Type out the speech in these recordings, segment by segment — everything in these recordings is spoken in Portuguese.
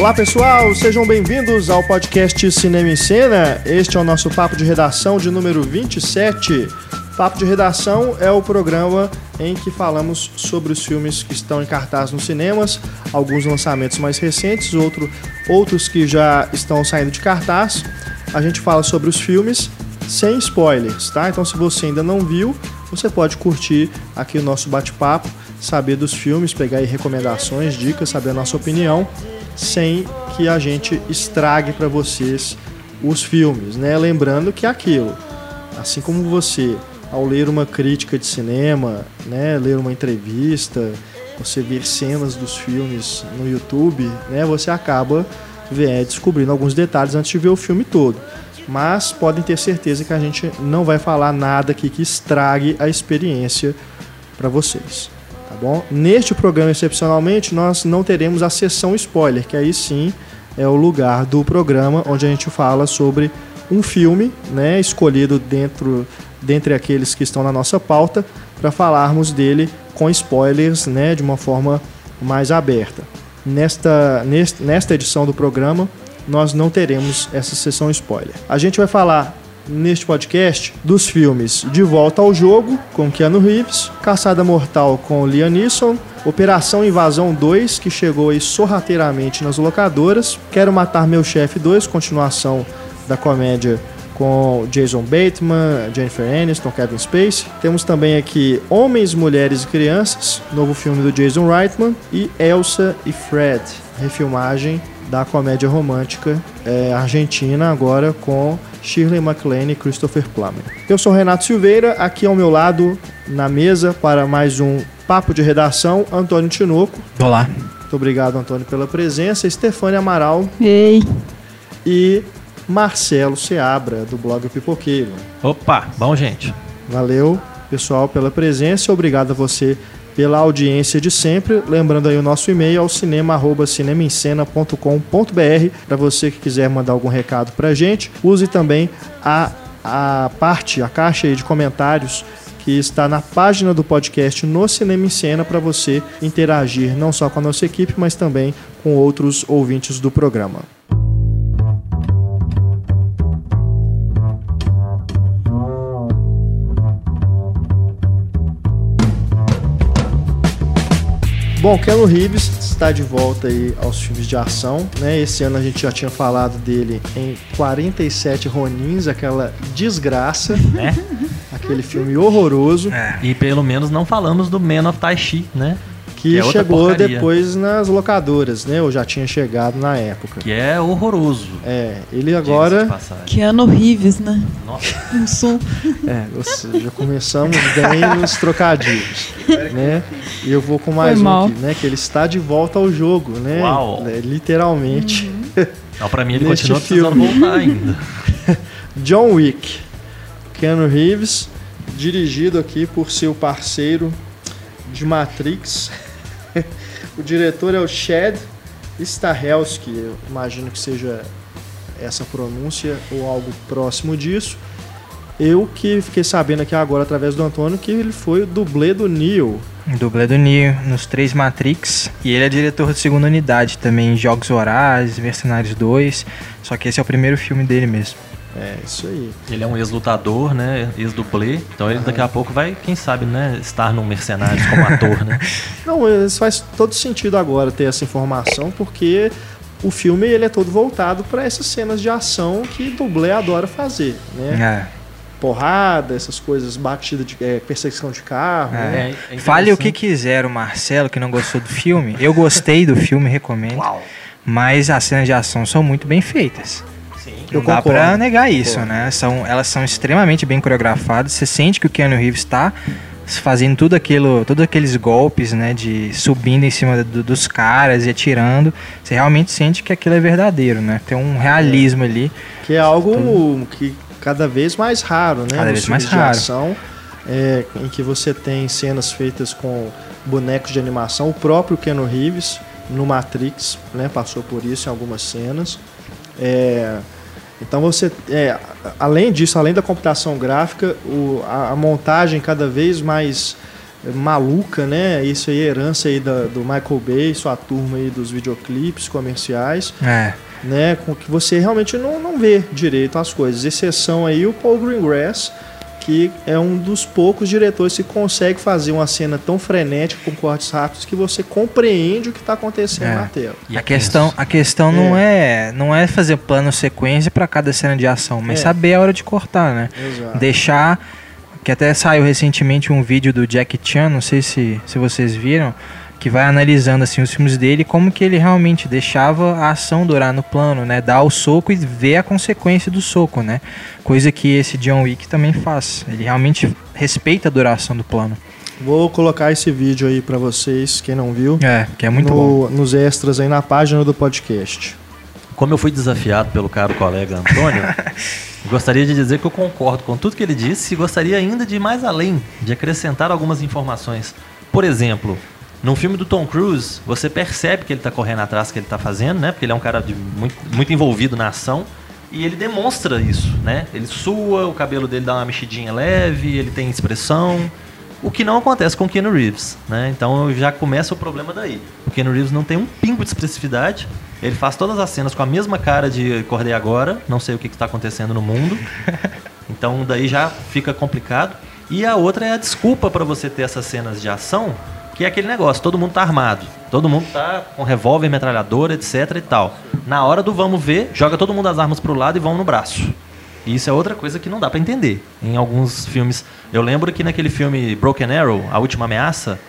Olá pessoal, sejam bem-vindos ao podcast Cinema em Cena. Este é o nosso papo de redação de número 27. Papo de Redação é o programa em que falamos sobre os filmes que estão em cartaz nos cinemas, alguns lançamentos mais recentes, outro, outros que já estão saindo de cartaz. A gente fala sobre os filmes sem spoilers, tá? Então, se você ainda não viu, você pode curtir aqui o nosso bate-papo, saber dos filmes, pegar recomendações, dicas, saber a nossa opinião, sem que a gente estrague para vocês os filmes, né? Lembrando que é aquilo, assim como você ao ler uma crítica de cinema, né, ler uma entrevista, você ver cenas dos filmes no YouTube, né, você acaba é, descobrindo alguns detalhes antes de ver o filme todo. Mas podem ter certeza que a gente não vai falar nada aqui que estrague a experiência para vocês. Tá bom? Neste programa, excepcionalmente, nós não teremos a sessão spoiler, que aí sim é o lugar do programa onde a gente fala sobre um filme né, escolhido dentro dentre aqueles que estão na nossa pauta, para falarmos dele com spoilers, né, de uma forma mais aberta. Nesta, nesta edição do programa, nós não teremos essa sessão spoiler. A gente vai falar neste podcast dos filmes De Volta ao Jogo, com Keanu Reeves, Caçada Mortal com Liam Neeson, Operação Invasão 2, que chegou aí sorrateiramente nas locadoras, Quero Matar Meu Chefe 2, continuação da comédia com Jason Bateman, Jennifer Aniston, Kevin Spacey. Temos também aqui Homens, Mulheres e Crianças, novo filme do Jason Reitman, e Elsa e Fred, refilmagem da comédia romântica é, argentina, agora com Shirley MacLaine e Christopher Plummer. Eu sou Renato Silveira, aqui ao meu lado, na mesa, para mais um Papo de Redação, Antônio Tinoco. Olá. Muito obrigado, Antônio, pela presença. Stefania Amaral. Ei. E Marcelo Seabra, do blog Pipoqueiro. Opa, bom, gente. Valeu, pessoal, pela presença. Obrigado a você pela audiência de sempre. Lembrando aí o nosso e-mail é o cinema@cinemaencena.com.br para você que quiser mandar algum recado para gente. Use também a, a parte, a caixa de comentários que está na página do podcast no Cinema em Cena para você interagir não só com a nossa equipe, mas também com outros ouvintes do programa. Bom, Keanu Reeves está de volta aí aos filmes de ação, né? Esse ano a gente já tinha falado dele em 47 Ronins, aquela desgraça, né? Aquele filme horroroso. É. E pelo menos não falamos do Man of Tai Chi, né? Que, que é chegou porcaria. depois nas locadoras, né? Ou já tinha chegado na época. Que é horroroso. É, ele agora. Keanu Reeves, né? Nossa. Um som. É, já começamos bem nos trocadilhos, né? E eu vou com mais Foi um mal. aqui, né? Que ele está de volta ao jogo, né? Uau. É, literalmente. Uhum. Não, pra mim ele continua precisando filme. voltar ainda. John Wick. Keanu Reeves, dirigido aqui por seu parceiro de Matrix. O diretor é o Chad Stahelski, eu imagino que seja essa pronúncia ou algo próximo disso. Eu que fiquei sabendo aqui agora através do Antônio que ele foi o dublê do Neo. Dublê do Neo nos três Matrix. E ele é diretor de segunda unidade também Jogos Vorazes, Mercenários 2. Só que esse é o primeiro filme dele mesmo. É, isso aí. Ele é um ex-lutador, né? Ex-dublê. Então ele daqui a pouco vai, quem sabe, né? Estar no Mercenários como ator, né? Não, isso faz todo sentido agora ter essa informação, porque o filme ele é todo voltado para essas cenas de ação que dublê adora fazer, né? É. Porrada, essas coisas, batida de é, perseguição de carro. É. Né? É Fale o que quiser, o Marcelo, que não gostou do filme. Eu gostei do filme, recomendo. Uau. Mas as cenas de ação são muito bem feitas. Não dá pra negar isso, né? São, elas são extremamente bem coreografadas. Você sente que o Keanu Reeves está fazendo tudo aquilo, todos aqueles golpes, né, de subindo em cima do, dos caras e atirando, você realmente sente que aquilo é verdadeiro, né? Tem um realismo é. ali. Que é algo que cada vez mais raro, né? Cada vez mais raro. Ação, é, em que você tem cenas feitas com bonecos de animação, o próprio Keanu Reeves no Matrix, né, passou por isso em algumas cenas. É, então você, é, além disso, além da computação gráfica, o, a, a, montagem cada vez mais maluca, né? Isso aí é herança aí da, do Michael Bay, sua turma aí dos videoclipes comerciais. É. Né, com que você realmente não, não vê direito as coisas. Exceção aí o Paul Greengrass, que é um dos poucos diretores que consegue fazer uma cena tão frenética com cortes rápidos que você compreende o que está acontecendo É. na tela. E A é questão, a questão não é não é fazer plano sequência para cada cena de ação, mas É. saber a hora de cortar, né? Exato. Deixar que até saiu recentemente um vídeo do Jack Chan, não sei se, se vocês viram, que vai analisando assim os filmes dele, como que ele realmente deixava a ação durar no plano, né? Dar o soco e ver a consequência do soco, né? Coisa que esse John Wick também faz. Ele realmente respeita a duração do plano. Vou colocar esse vídeo aí pra vocês, quem não viu, É, que é muito no- bom. nos extras aí na página do podcast. Como eu fui desafiado pelo caro colega Antônio, gostaria de dizer que eu concordo com tudo que ele disse e gostaria ainda de ir mais além, de acrescentar algumas informações. Por exemplo, num filme do Tom Cruise, você percebe que ele está correndo atrás que ele está fazendo, né? Porque ele é um cara de muito, muito envolvido na ação e ele demonstra isso, né? Ele sua, o cabelo dele dá uma mexidinha leve, ele tem expressão. O que não acontece com o Keanu Reeves, né? Então já começa o problema daí. O Keanu Reeves não tem um pingo de expressividade. Ele faz todas as cenas com a mesma cara de acordei agora, não sei o que está acontecendo no mundo. Então daí já fica complicado. E a outra é a desculpa para você ter essas cenas de ação, que é aquele negócio, todo mundo tá armado, todo mundo tá com revólver, metralhadora, etc e tal. Na hora do vamos ver, joga todo mundo as armas pro lado e vão no braço. E isso é outra coisa que não dá para entender. Em alguns filmes, eu lembro que naquele filme Broken Arrow, A Última Ameaça,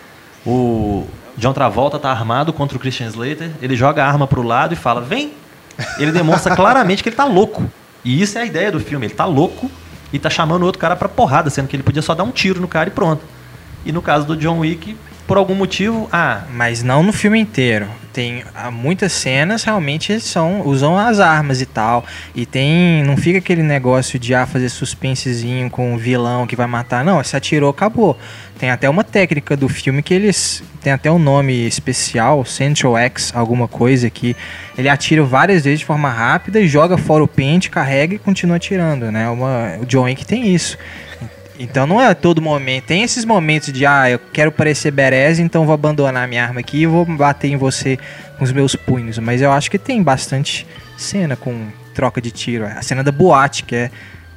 o John Travolta tá armado contra o Christian Slater, ele joga a arma pro lado e fala: "Vem". Ele demonstra claramente que ele tá louco. E isso é a ideia do filme, ele tá louco e tá chamando o outro cara pra porrada, sendo que ele podia só dar um tiro no cara e pronto. E no caso do John Wick, por algum motivo, ah, Mas não no filme inteiro. Tem ah, muitas cenas realmente são usam as armas e tal. E tem não fica aquele negócio de ah, fazer suspensezinho com o vilão que vai matar. Não, se atirou, acabou. Tem até uma técnica do filme que eles tem até um nome especial, Central X, alguma coisa que ele atira várias vezes de forma rápida e joga fora o pente, carrega e continua atirando, né? Uma, o John Wick tem isso. Então não é todo momento. Tem esses momentos de, ah, eu quero parecer berez, então vou abandonar minha arma aqui e vou bater em você com os meus punhos. Mas eu acho que tem bastante cena com troca de tiro. A cena da boate, que é,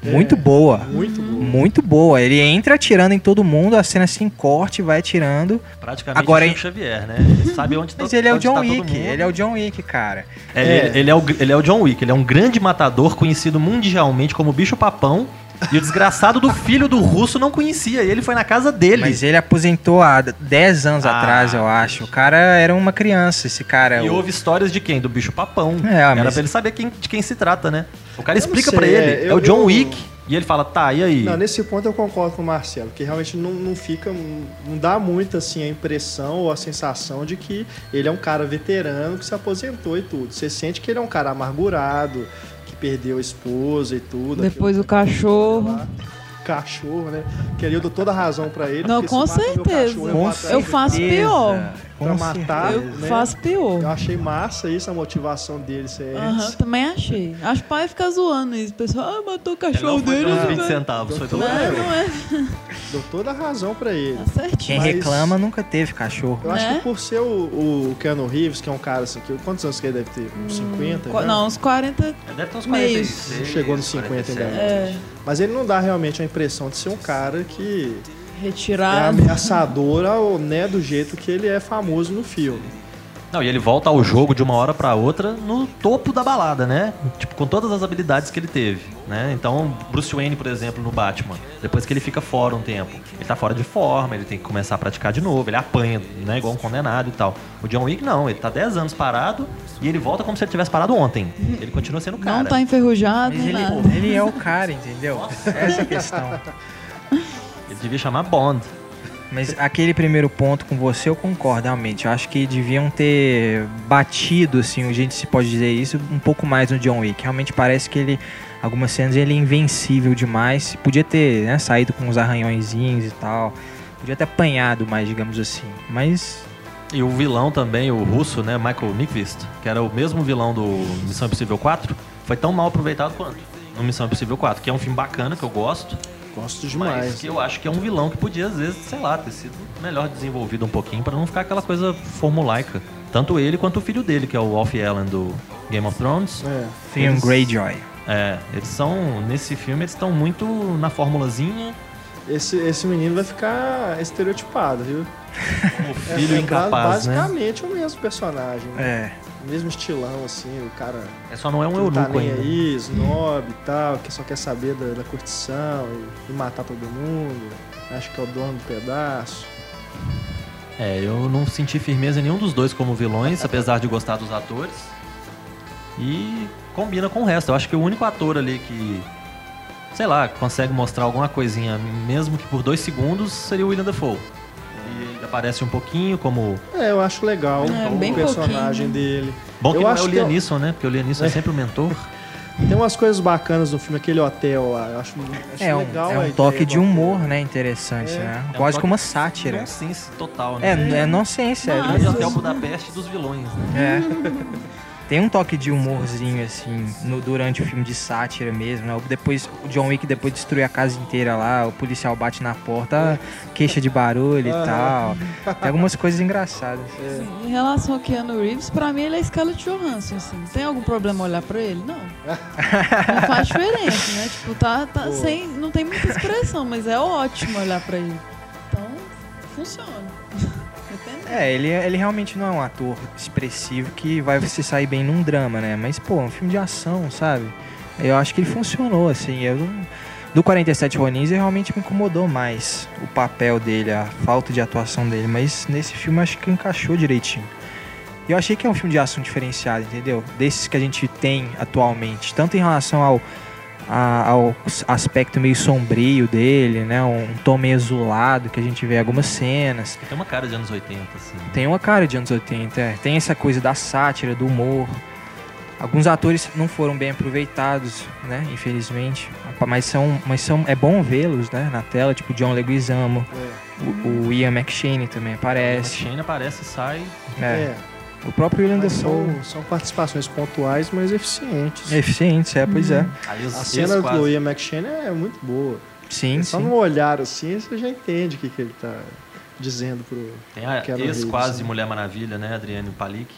muito boa. Muito bom. Muito boa. Ele entra atirando em todo mundo, a cena sem corte, vai atirando. praticamente Agora, o Chico Xavier, né? Ele sabe onde Mas tá- ele é o John tá Wick. Ele é o John Wick, cara. É, Ele, ele é o, ele é o John Wick, ele é um grande matador conhecido mundialmente como bicho papão. E o desgraçado do filho do russo não conhecia. E ele foi na casa dele. Mas ele aposentou há 10 anos Ah, atrás, eu acho. O cara era uma criança, esse cara. E o- houve histórias de quem? Do bicho papão. É, Era mas- pra ele saber quem- de quem se trata, né? O cara Eu explica pra ele. é, É, o eu- John eu- Wick. E ele fala, tá, e aí? Não, nesse ponto eu concordo com o Marcelo, que realmente não, não fica. Não dá muito assim a impressão ou a sensação de que ele é um cara veterano que se aposentou e tudo. Você sente que ele é um cara amargurado, que perdeu a esposa e tudo. Depois o cachorro. Cachorro, né? Que ali eu dou toda a razão pra ele. Não, com certeza. cachorro, Com Eu ele. faço certeza. Com Pra matar, Eu né? faço pior. Eu achei massa isso, a motivação dele ser Aham, essa. também achei. Acho que pai fica zoando isso. O pessoal, ah, matou o cachorro não foi dele. né, 20 velho?" centavos, foi pelo Não, é. Dou toda a razão pra ele. Tá certinho. Quem Mas- reclama nunca teve cachorro. Eu acho Né? que por ser o, o Keanu Reeves, que é um cara assim, que, quantos anos que ele deve ter? Uns 50? Qu- já? Não, uns 40. Ele Deve ter uns Meios. 46, Chegou nos 50 ainda. 47. É, Mas ele não dá realmente a impressão de ser um cara que é retirado. ameaçador ao, né, do jeito que ele é famoso no filme. Não, e ele volta ao jogo de uma hora pra outra no topo da balada, né? Tipo, com todas as habilidades que ele teve, né? Então, Bruce Wayne, por exemplo, no Batman, depois que ele fica fora um tempo, ele tá fora de forma, ele tem que começar a praticar de novo, ele apanha, né, igual um condenado e tal. O John Wick não, ele tá 10 anos parado e ele volta como se ele tivesse parado ontem. Ele continua sendo o cara. Não tá enferrujado Mas ele, nada. ele é o cara, entendeu? Essa é a questão. Devia chamar Bond. Mas aquele primeiro ponto com você eu concordo, realmente. Eu acho que deviam ter batido, assim, a gente se pode dizer isso, um pouco mais no John Wick. Realmente parece que ele, algumas cenas, ele é invencível demais. Podia ter né, saído com uns arranhõezinhos e tal. Podia ter apanhado mais, digamos assim. Mas E o vilão também, o russo, né, Michael Nyqvist, que era o mesmo vilão do Missão Impossível 4, foi tão mal aproveitado quanto no Missão Impossível 4, que é um filme bacana, que eu gosto, Gosto Mas demais. que eu acho que é um vilão que podia, às vezes, sei lá, ter sido melhor desenvolvido um pouquinho pra não ficar aquela coisa formulaica. Tanto ele quanto o filho dele, que é o Wolf Allen do Game of Thrones. É. Theon Eles- Greyjoy. É, eles são, nesse filme, eles estão muito na formulazinha. Esse, esse menino vai ficar estereotipado, viu? O É, filho é incapaz, né? basicamente o mesmo personagem. né? É. Mesmo estilão, assim, o cara É só não é um tá eunuco nem ainda. aí, snob e tal, que só quer saber da, da curtição e, e matar todo mundo. Acho que é o dono do pedaço. É, eu não senti firmeza em nenhum dos dois como vilões, apesar de gostar dos atores. E combina com o resto. Eu acho que o único ator ali que, sei lá, consegue mostrar alguma coisinha, mesmo que por dois segundos, seria o William Dafoe. Aparece um pouquinho como. É, eu acho legal É, o personagem pouquinho. dele. Bom que Eu não é acho o que eu- Lianisson, né? Porque o Lianisson é, É. sempre o mentor. Tem umas coisas bacanas no filme, aquele hotel lá. Eu acho, acho É um, legal. é um toque de hotel. humor, né? Interessante, É. né? É um Quase como uma sátira. Nonsense total, né? É, é nonsense, é. É até o Budapeste dos vilões, né? É. Tem um toque de humorzinho, assim, no, durante o filme de sátira mesmo, né? Depois, o John Wick depois destrui a casa inteira lá, o policial bate na porta, queixa de barulho e tal. Tem algumas coisas engraçadas. É. Sim, Em relação ao Keanu Reeves, pra mim ele é Scarlett Johansson, assim. Tem algum problema olhar pra ele? Não. Não faz diferença, né? Tipo, tá, tá sem... Não tem muita expressão, mas é ótimo olhar pra ele. Então, funciona. É, ele, ele realmente não é um ator expressivo que vai se sair bem num drama, né? Mas, pô, é um filme de ação, sabe? Eu acho que ele funcionou, assim. Eu, do 47 Ronins, realmente me incomodou mais o papel dele, a falta de atuação dele. Mas nesse filme, acho que encaixou direitinho. Eu achei que é um filme de ação diferenciado, entendeu? Desses que a gente tem atualmente. Tanto em relação ao, a- ao aspecto meio sombrio dele, né? Um tom meio azulado que a gente vê em algumas cenas. Tem uma cara de anos 80, assim. Tem uma cara de anos 80, é. tem essa coisa da sátira, do humor. Alguns atores não foram bem aproveitados, né? Infelizmente. Mas são, mas são, é bom vê-los, né? Na tela, tipo John Leguizamo, É. o, o Ian McShane também O aparece. Shane aparece e sai. É. É, O próprio William Dafoe. são, são participações pontuais, mas eficientes. É eficiente, é, pois é. Aí os, A cena quase- do Ian McShane é muito boa. Sim, Só sim. no olhar assim, você já entende o que, que ele tá dizendo pro. Tem a Keanu ex Reeves, quase né? Mulher Maravilha, né? Adriane Palik.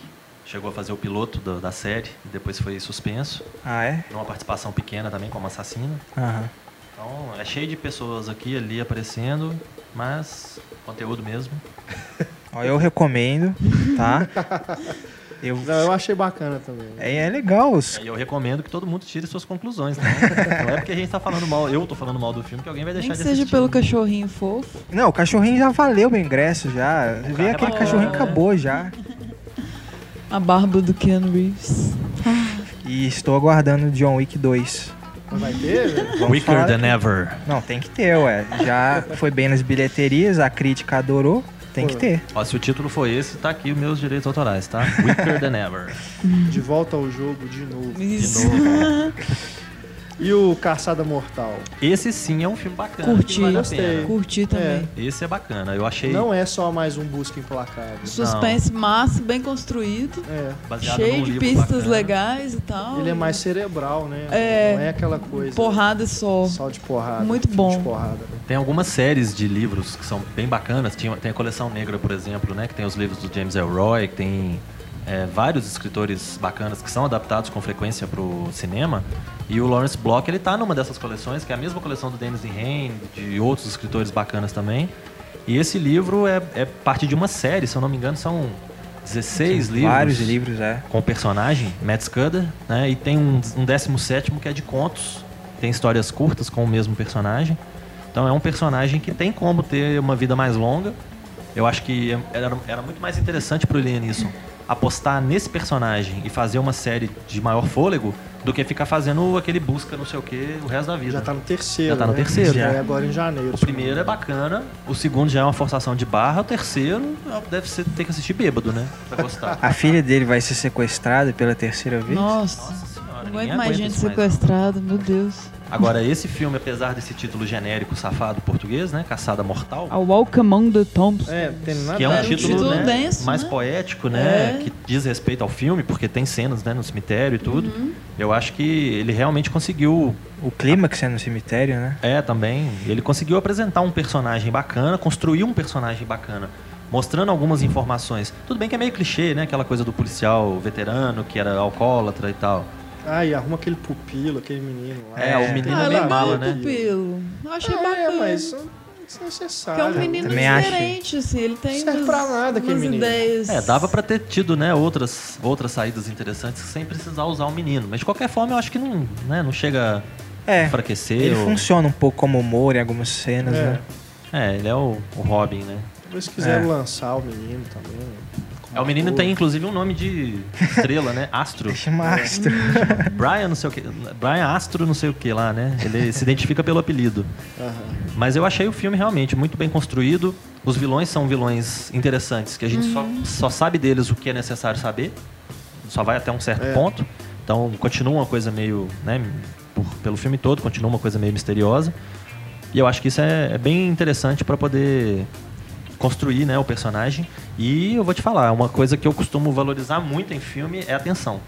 Chegou a fazer o piloto do- da série e depois foi suspenso. Ah, é? Por uma participação pequena também, como assassina. Aham. Então é cheio de pessoas aqui e ali aparecendo, mas conteúdo mesmo. Ó, eu recomendo, tá? Eu, Não, eu achei bacana também. é, é legal. os- E eu recomendo que todo mundo tire suas conclusões, tá? Não é porque a gente tá falando mal, eu tô falando mal do filme, que alguém vai Nem deixar que de seja assistir. pelo cachorrinho fofo. Não, o cachorrinho já valeu o ingresso já. Vê é aquele bacana, cachorrinho né? acabou já. A barba do Keanu Reeves. E estou aguardando John Wick 2. Vai ter? né? Vamos falar than ever. Não, tem que ter, ué. Já foi bem nas bilheterias, a crítica adorou. Tem que ter. Ó, se o título for esse, tá aqui os meus direitos autorais, tá? Wicker than ever. De volta ao jogo de novo. Isso. novo. E o Caçada Mortal? Esse sim é um filme bacana. Curti. vale Gostei. Curti também. Esse é bacana. Eu achei Não é só mais um busca implacável. Suspense massa, bem construído. É. baseado cheio de livro pistas bacana. legais e tal. Ele é mais cerebral, né? É. Não é aquela coisa. Porrada só. Só de porrada. Muito bom. De porrada, né? Tem algumas séries de livros que são bem bacanas. Tem a Coleção Negra, por exemplo, né? Que tem os livros do James Elroy, que tem é, vários escritores bacanas que são adaptados com frequência para o cinema. E o Lawrence Block, ele tá numa dessas coleções, que é a mesma coleção do Dennis Lehane, de outros escritores bacanas também. E esse livro é, é parte de uma série, se eu não me engano, são 16 livros. Vários livros, é. com o personagem, Matt Scudder, né? E tem um, um 17 que é de contos. Tem histórias curtas com o mesmo personagem. Então é um personagem que tem como ter uma vida mais longa. Eu acho que era, era muito mais interessante pro Liam Neeson apostar nesse personagem e fazer uma série de maior fôlego do que ficar fazendo aquele busca não sei o que o resto da vida. Já tá no terceiro. Já tá no né? terceiro. Já é agora em janeiro. O primeiro é bacana, o segundo já é uma forçação de barra, o terceiro deve ser ter que assistir bêbado, né? Pra gostar. A filha dele vai ser sequestrada pela terceira vez. Nossa. Nossa senhora, Não aguento mais gente isso mais, não. sequestrada, meu Deus. Agora, esse filme, apesar desse título genérico safado português, né? Caçada Mortal. A Walk Among the Tombs. É, tem nada Que é um É, um título, título né, denso, mais né? poético, né? É. Que diz respeito ao filme, porque tem cenas né, no cemitério e tudo. Uhum. Eu acho que ele realmente conseguiu. O clímax é no cemitério, né? É, também. Ele conseguiu apresentar um personagem bacana, construir um personagem bacana. Mostrando algumas informações. Tudo bem que é meio clichê, né? Aquela coisa do policial veterano que era alcoólatra e tal. Ah, e arruma aquele pupilo, aquele menino lá. É, o menino Ah, é é meio mala, né? pupilo. Eu achei É, bacana. mas isso é necessário. Porque é um menino Também diferente, assim. Ele tem Serve umas, pra nada aquele umas menino. ideias. É, dava pra ter tido, né, outras, outras saídas interessantes sem precisar usar o menino. Mas de qualquer forma, eu acho que não, né, não chega a É. enfraquecer. Ele ou- funciona um pouco como humor em algumas cenas, É. né? É, ele é o, o Robin, né? Talvez quiseram É. lançar o menino também. É, o menino tem inclusive um nome de estrela, né? Astro. Chama Astro. Brian não sei o que. Brian Astro não sei o que lá, né? Ele se identifica pelo apelido. Aham. Mas eu achei o filme realmente muito bem construído. Os vilões são vilões interessantes, que a gente só, só sabe deles o que é necessário saber. Só vai até um certo É. ponto. Então continua uma coisa meio, né, por- pelo filme todo, continua uma coisa meio misteriosa. E eu acho que isso é, é bem interessante para poder construir, né, o personagem. E eu vou te falar, uma coisa que eu costumo valorizar muito em filme é a tensão.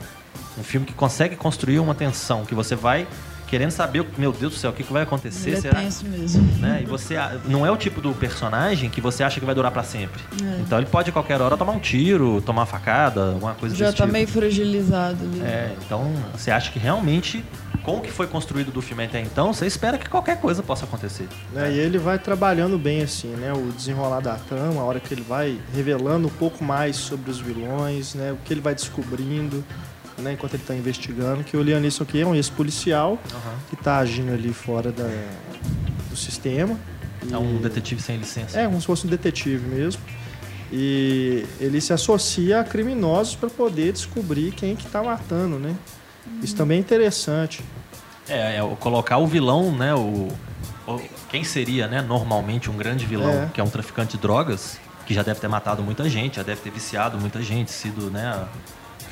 Um filme que consegue construir uma tensão, que você vai querendo saber, meu Deus do céu, o que, que vai acontecer? Ele é Será? tenso mesmo. né? E você não é o tipo do personagem que você acha que vai durar pra sempre. É. Então ele pode a qualquer hora tomar um tiro, tomar uma facada, alguma coisa Já desse tá tipo. meio fragilizado ali. É, então você acha que realmente com o que foi construído do filme até então, você espera que qualquer coisa possa acontecer. Né, E ele vai trabalhando bem assim, né? O desenrolar da trama, a hora que ele vai revelando um pouco mais sobre os vilões, né? O que ele vai descobrindo, né? Enquanto ele está investigando, que o Liam Neeson aqui é um ex-policial que está agindo ali fora da, do sistema. É um E- detetive sem licença. É, como se fosse um detetive mesmo. E ele se associa a criminosos para poder descobrir quem que tá matando, né? Isso também é interessante. É, é colocar o vilão, né? O, o- quem seria, né? Normalmente um grande vilão, É. que é um traficante de drogas, que já deve ter matado muita gente, já deve ter viciado muita gente, sido, né?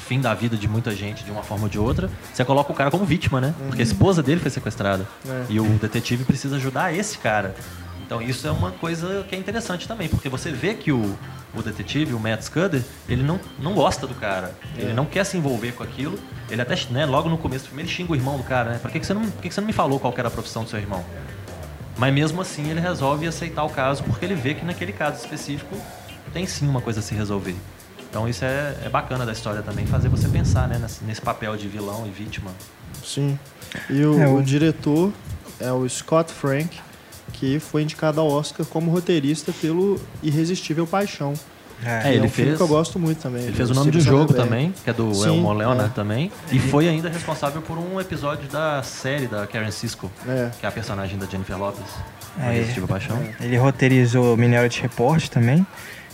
Fim da vida de muita gente de uma forma ou de outra. Você coloca o cara como vítima, né? Porque a esposa dele foi sequestrada. É. E o detetive precisa ajudar esse cara. Então isso é uma coisa que é interessante também, porque você vê que o, o detetive, o Matt Scudder, ele não, não gosta do cara. Ele É. não quer se envolver com aquilo. Ele até, né, logo no começo do filme, ele xinga o irmão do cara, né? Por que, que, você, não, por que, que você não me falou qual que era a profissão do seu irmão? Mas mesmo assim ele resolve aceitar o caso, porque ele vê que naquele caso específico tem sim uma coisa a se resolver. Então isso é, é bacana da história também, fazer você pensar né, nesse, nesse papel de vilão e vítima. Sim. E o, É, o- o diretor é o Scott Frank, que foi indicado ao Oscar como roteirista pelo Irresistível Paixão. É, que ele é um filme fez- que eu gosto muito também. Ele do fez o nome de Steven jogo também, que é do Sim, Elmo Leonard é. também. E foi ainda responsável por um episódio da série da Karen Cisco, É. que é a personagem da Jennifer Lopes. É. É. Irresistível Paixão. Ele roteirizou Minority Report também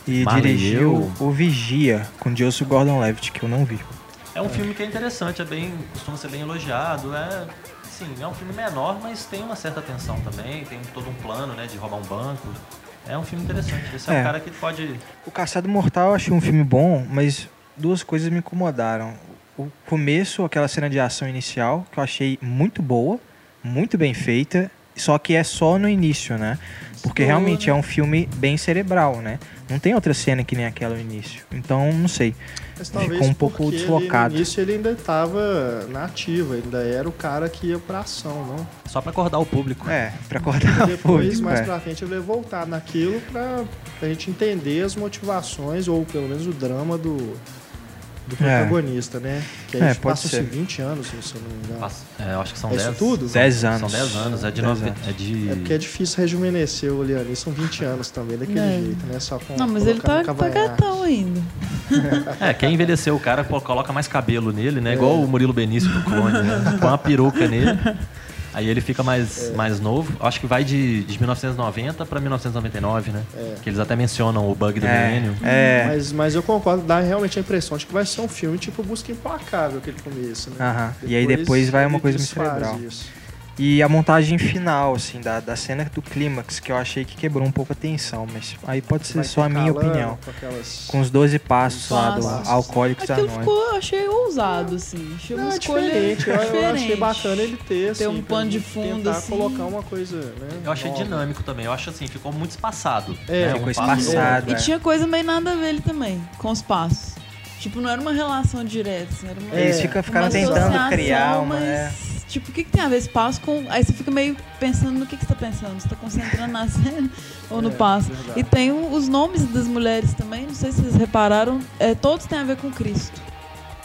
e dirigiu eu. O Vigia, com Joseph Gordon-Levitt, que eu não vi. É um filme que é interessante, é bem, costuma ser bem elogiado. É, sim, é um filme menor, mas tem uma certa tensão também. Tem todo um plano, né, de roubar um banco. É um filme interessante. Esse é, É. um cara que pode. O Caçado Mortal eu achei um filme bom, mas duas coisas me incomodaram. O começo, aquela cena de ação inicial, que eu achei muito boa, muito bem feita, só que é só no início, né? Porque realmente né? é um filme bem cerebral, né? Não tem outra cena que nem aquela no início. Então, não sei. Mas Ficou um pouco deslocado. Ele, no início ele ainda estava na ativa, ainda era o cara que ia pra ação, não? Só pra acordar o público. É, pra cortar o Depois, público, mais é. pra frente, ele vai voltar naquilo pra, pra gente entender as motivações, ou pelo menos o drama do, do protagonista, né? Que É, aí pode passa-se ser. 20 anos, se eu não me engano. Passa- é, acho que são É isso 10. tudo? Dez São anos. 10 anos, é de, Dez nove, anos. é de É porque é difícil rejuvenescer o Liani, são 20 anos também, daquele É. jeito, né? Só com Não, mas ele tá, tá gatão ainda. É, quer envelhecer o cara, pô, coloca mais cabelo nele, né? Igual o Murilo Benício do clone, né? Põe uma peruca nele. Aí ele fica mais, mais novo. Acho que vai de, de 1990 pra 1999, né? É. Que eles até mencionam o bug do É, milênio. é. Mas, mas eu concordo, dá realmente a impressão de que vai ser um filme tipo Busca Implacável, aquele começo, né? Aham. E aí depois vai uma coisa desfaz cerebral. isso. E a montagem final, assim, da, da cena do clímax, que eu achei que quebrou um pouco a tensão, mas aí pode ser Vai só a minha opinião. Com, aquelas... Com os 12 passos lá do. Alcoólicos Aquilo Anônimos. ficou, eu achei ousado, assim. Achei uma Não, é escolha diferente. Eu, eu achei bacana ele ter, assim, um pra pano de ele fundo, tentar assim. colocar uma coisa, né? Eu achei nova. dinâmico também. Eu acho assim, ficou muito espaçado. É, né? ficou Um passo- espaçado. E É. tinha coisa meio nada a ver ele também, com os passos. Tipo, não era uma relação direta, assim, era uma, Eles É. ficam, ficaram uma tentando criar uma. mas, é. Tipo, o que, que tem a ver esse passo com. Aí você fica meio pensando no que, que você tá pensando. Você tá concentrando na cena ou no É, passo. verdade. E tem os nomes das mulheres também, não sei se vocês repararam, é, todos têm a ver com Cristo.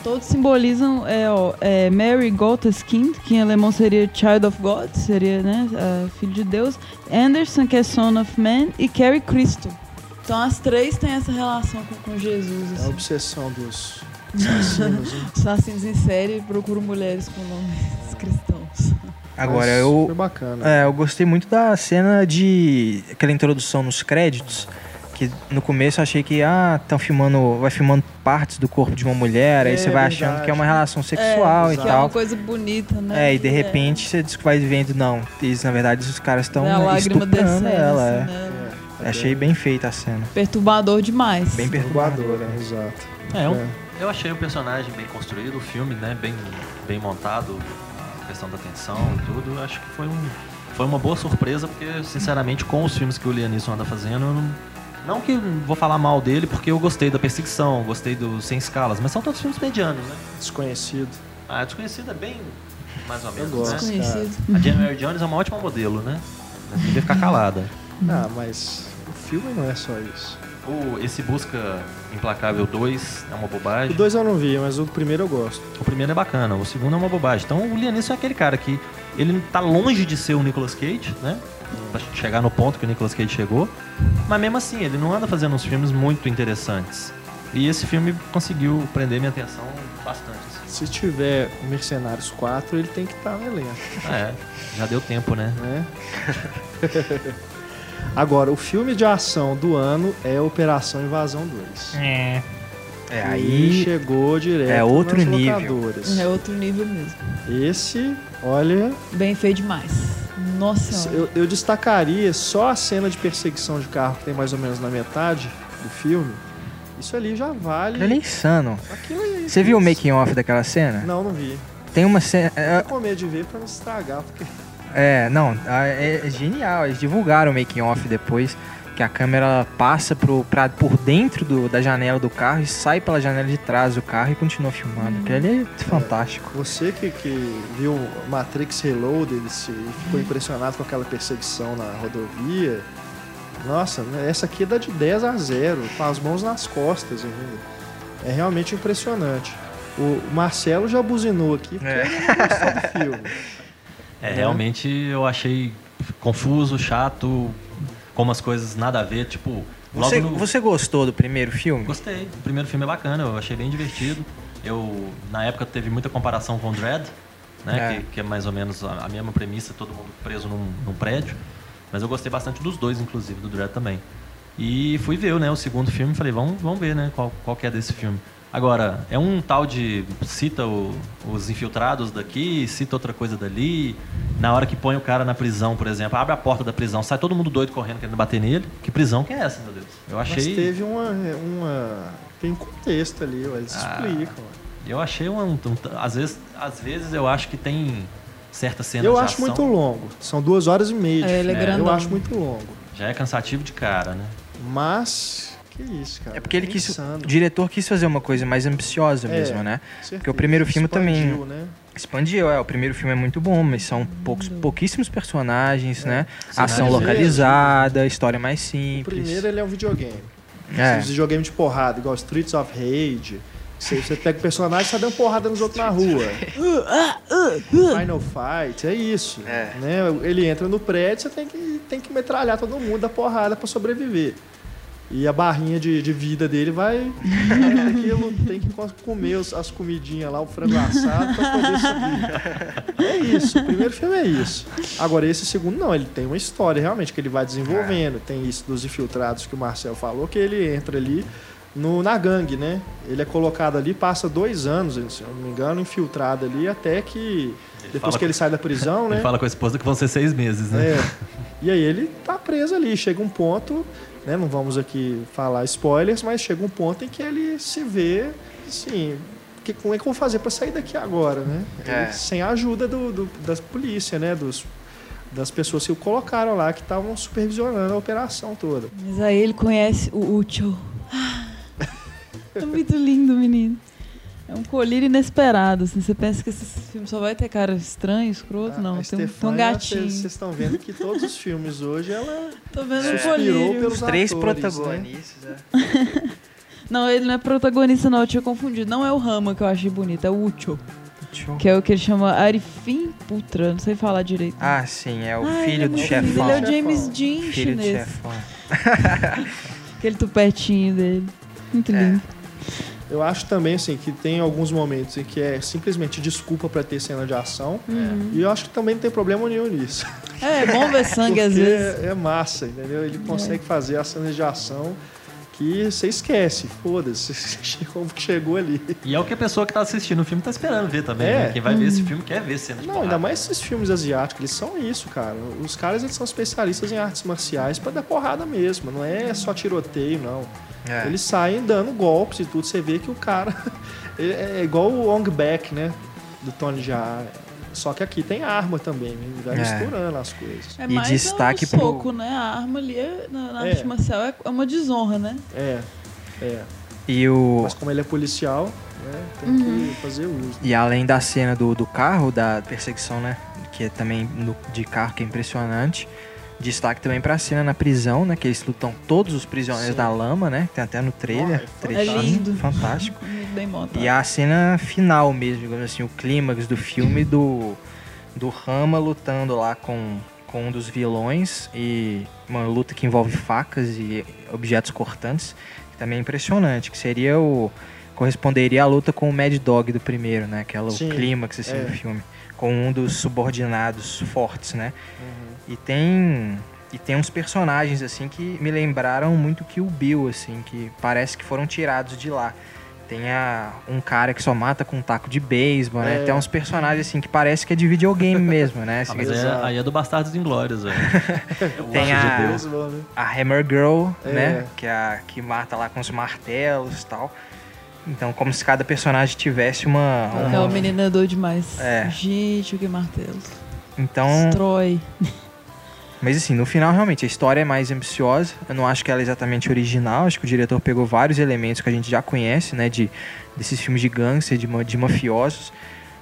Todos simbolizam é, ó, é, Mary Gotteskind, que em alemão seria Child of God, seria né, é, filho de Deus. Anderson, que é Son of Man, e Carrie Cristo. Então as três têm essa relação com, com Jesus. É a Assim. obsessão dos assassinos. hein? Assassinos em série procuram mulheres com nomes cristãos. Agora, Mas eu, Foi bacana. É, eu gostei muito da cena de. aquela introdução nos créditos. Que no começo eu achei que, ah, estão filmando. Vai filmando partes do corpo de uma mulher, aí É, você vai verdade. achando que é uma relação sexual é, e que É uma tal. coisa bonita, né? É, e de repente você diz que vai vendo, não, eles, na verdade os caras estão é estuprando descendo, ela. assim, é. né? É, Achei bem feita a cena. Perturbador demais. Bem perturbadora. perturbadora, exato. É, eu, É. eu achei o personagem bem construído, o filme, né, bem, bem montado, questão da tensão e tudo. Eu acho que foi, um, foi uma boa surpresa, porque, sinceramente, com os filmes que o Lianisson anda fazendo, eu não, não que vou falar mal dele, porque eu gostei da Perseguição, gostei do Sem Escalas, mas são todos filmes medianos, né? Desconhecido. A Desconhecida é bem mais ou menos, gosto. né? Desconhecido. A Jennifer Jones é uma ótima modelo, né? Devia ficar calada. Ah, mas o filme não é só isso. O, esse Busca Implacável 2 é uma O bobagem. dois eu não vi, mas o primeiro eu gosto. O primeiro é bacana, o segundo é uma bobagem. Então o Lianisson é aquele cara que ele tá longe de ser o Nicolas Cage, né? Pra chegar no ponto que o Nicolas Cage chegou. Mas mesmo assim, ele não anda fazendo uns filmes muito interessantes. E esse filme conseguiu prender minha atenção bastante. assim. Se tiver Mercenários 4, ele tem que estar no elenco, Ah, é, já deu tempo, né? né? Agora, o filme de ação do ano é Operação Invasão 2. É. É, E aí. chegou direto é outro nas nível. locadoras. É outro nível mesmo. Esse, olha, Bem feito demais. Nossa senhora. eu, eu destacaria só a cena de perseguição de carro que tem mais ou menos na metade do filme. Isso ali já vale. Ele é insano. Aquilo aí. Você viu o making off daquela cena? Não, não vi. Tem uma cena. é- Tô com medo de ver pra não estragar, porque É, não, é, é genial. Eles divulgaram o making off depois que a câmera passa pro, pra, por dentro do- da janela do carro e sai pela janela de trás do carro e continua filmando. Aquilo ali é fantástico. você que, que viu Matrix Reloaded e ficou impressionado com aquela perseguição na rodovia, nossa, essa aqui dá de 10 a 0, com as mãos nas costas ainda. É realmente impressionante. O Marcelo já buzinou aqui porque É. ele não gostou do filme. É, Né? realmente eu achei confuso, chato, com umas coisas nada a ver, tipo. Você, no... você gostou do primeiro filme? Gostei. O primeiro filme é bacana, eu achei bem divertido. Eu, na época, teve muita comparação com o Dread, né? É. Que, que é mais ou menos a, a mesma premissa, todo mundo preso num, num prédio. Mas eu gostei bastante dos dois, inclusive, do Dread também. E fui ver né, o segundo filme falei, vamos, vamos ver né, qual, qual que é desse filme. Agora, é um tal de. cita o- os infiltrados daqui, cita outra coisa dali. Na hora que põe o cara na prisão, por exemplo, abre a porta da prisão, sai todo mundo doido correndo querendo bater nele. Que prisão que é essa, meu Deus? Eu Mas achei. teve uma, uma. Tem um contexto ali, eles Ah, explicam. Eu achei um, um- às vezes, às vezes eu acho que tem certas cenas Eu de acho ação, muito longo. São duas horas e meia. de É, ele é filme. grandão. Eu acho muito longo. Já é cansativo de cara, né? Mas. Que isso, cara. É porque ele quis. insano. O diretor quis fazer uma coisa mais ambiciosa É. mesmo, né? Certeza. Porque o primeiro filme também- Expandiu, Né? Expandiu, é. O primeiro filme é muito bom, mas são poucos, pouquíssimos personagens, né? Cenário Ação mesmo. localizada, história mais O simples. primeiro ele é um videogame. É. Videogame de porrada, igual Streets of Rage. Você, você pega o personagem e tá dando porrada nos outros na rua. Final Fight, é isso. É. Né? Ele entra no prédio, você tem que, tem que metralhar todo mundo, dar porrada pra sobreviver. E a barrinha de, de vida dele vai. é, aquilo, tem que co- comer os- as comidinhas lá, o frango assado, pra poder subir. É isso, o primeiro filme é isso. Agora, esse segundo não, ele tem uma história realmente que ele vai desenvolvendo. Tem isso dos infiltrados que o Marcel falou, que ele entra ali no, na gangue, né? Ele é colocado ali, passa dois anos, se eu não me engano, infiltrado ali, até que. depois que ele sai da prisão, né? Ele fala com a esposa que vão ser seis meses, né? É. E aí ele tá preso ali. Chega um ponto, né? Não vamos aqui falar spoilers, mas chega um ponto em que ele se vê, assim, que, como é que eu vou fazer para sair daqui agora, né? É. Ele, sem a ajuda do, do, das polícia, né? Dos, das pessoas que o colocaram lá, que estavam supervisionando a operação toda. Mas aí ele conhece o Ucho. É muito lindo, menino. É um colírio inesperado, assim. Você pensa que esse filme só vai ter cara estranho, escroto? Não, A tem um, tem um gatinho. Vocês vocês estão vendo que todos os filmes hoje ela Tô vendo um suspirou colírio. pelos Os três atores, protagonistas. Né? é. Não, ele não é protagonista, não. Eu tinha confundido. Não é o Rama que eu achei bonito, é o Ucho. Que é o que ele chama Arifim Putra. Não sei falar direito. Ah, sim, é o Ah, ele filho é do chefão. Ele é o James Chefão. Dean Filho do chefão. Aquele tupetinho dele. Muito É. lindo. Eu acho também assim que tem alguns momentos em que é simplesmente desculpa para ter cena de ação. Uhum. E eu acho que também não tem problema nenhum nisso. É, é bom ver sangue às vezes. é massa, entendeu? Ele consegue fazer as cenas de ação que você esquece. Foda-se, como que chegou ali. E é o que a pessoa que tá assistindo o filme tá esperando ver também, É. né? Quem vai ver esse filme quer ver cena de Não, porrada. ainda mais esses filmes asiáticos, eles são isso, cara. Os caras eles são especialistas em artes marciais pra dar porrada mesmo. Não é só tiroteio, não. É. Eles saem dando golpes e tudo. Você vê que o cara ele é igual o Ong Bak, né? Do Tony Jaa. Só que aqui tem arma também, né? Vai É. misturando as coisas. É E destaque um pro- soco, né? A arma ali é- na, na É. arte marcial é é uma desonra, né? É, é. E, o, Mas como ele é policial, né? Tem Uhum. que fazer uso. e além da cena do, do carro, da perseguição, né? Que é também no- de carro, que é impressionante. Destaque também pra cena na prisão, né? Que eles lutam todos os prisioneiros Sim. da lama, né? Tem até no trailer. Oh, é trechinho, lindo. Fantástico. Bem montado. E a cena final mesmo, digamos assim, o clímax do filme do, do Rama lutando lá com, com um dos vilões e uma luta que envolve facas e objetos cortantes, que também é impressionante, que seria o corresponderia à luta com o Mad Dog do primeiro, né? Aquela Sim, o clímax assim é. do filme, com um dos subordinados fortes, né? E tem e tem uns personagens assim que me lembraram muito que o Bill assim, que parece que foram tirados de lá. Tem a, um cara que só mata com um taco de beisebol, né? É. Tem uns personagens assim que parece que é de videogame mesmo, né? Ah, Assim, mas é- aí é do Bastardos Inglórios, velho. Tem a- né? a Hammer Girl, É. né? Que é a que mata lá com os martelos e tal. Então, como se cada personagem tivesse uma, Aquela uma menina é doida demais. É. Gente, o que martelo. então, Destrói. Mas assim, no final realmente a história é mais ambiciosa. Eu não acho que ela é exatamente original. Acho que o diretor pegou vários elementos que a gente já conhece, né? De, desses filmes de gangster, de, de mafiosos.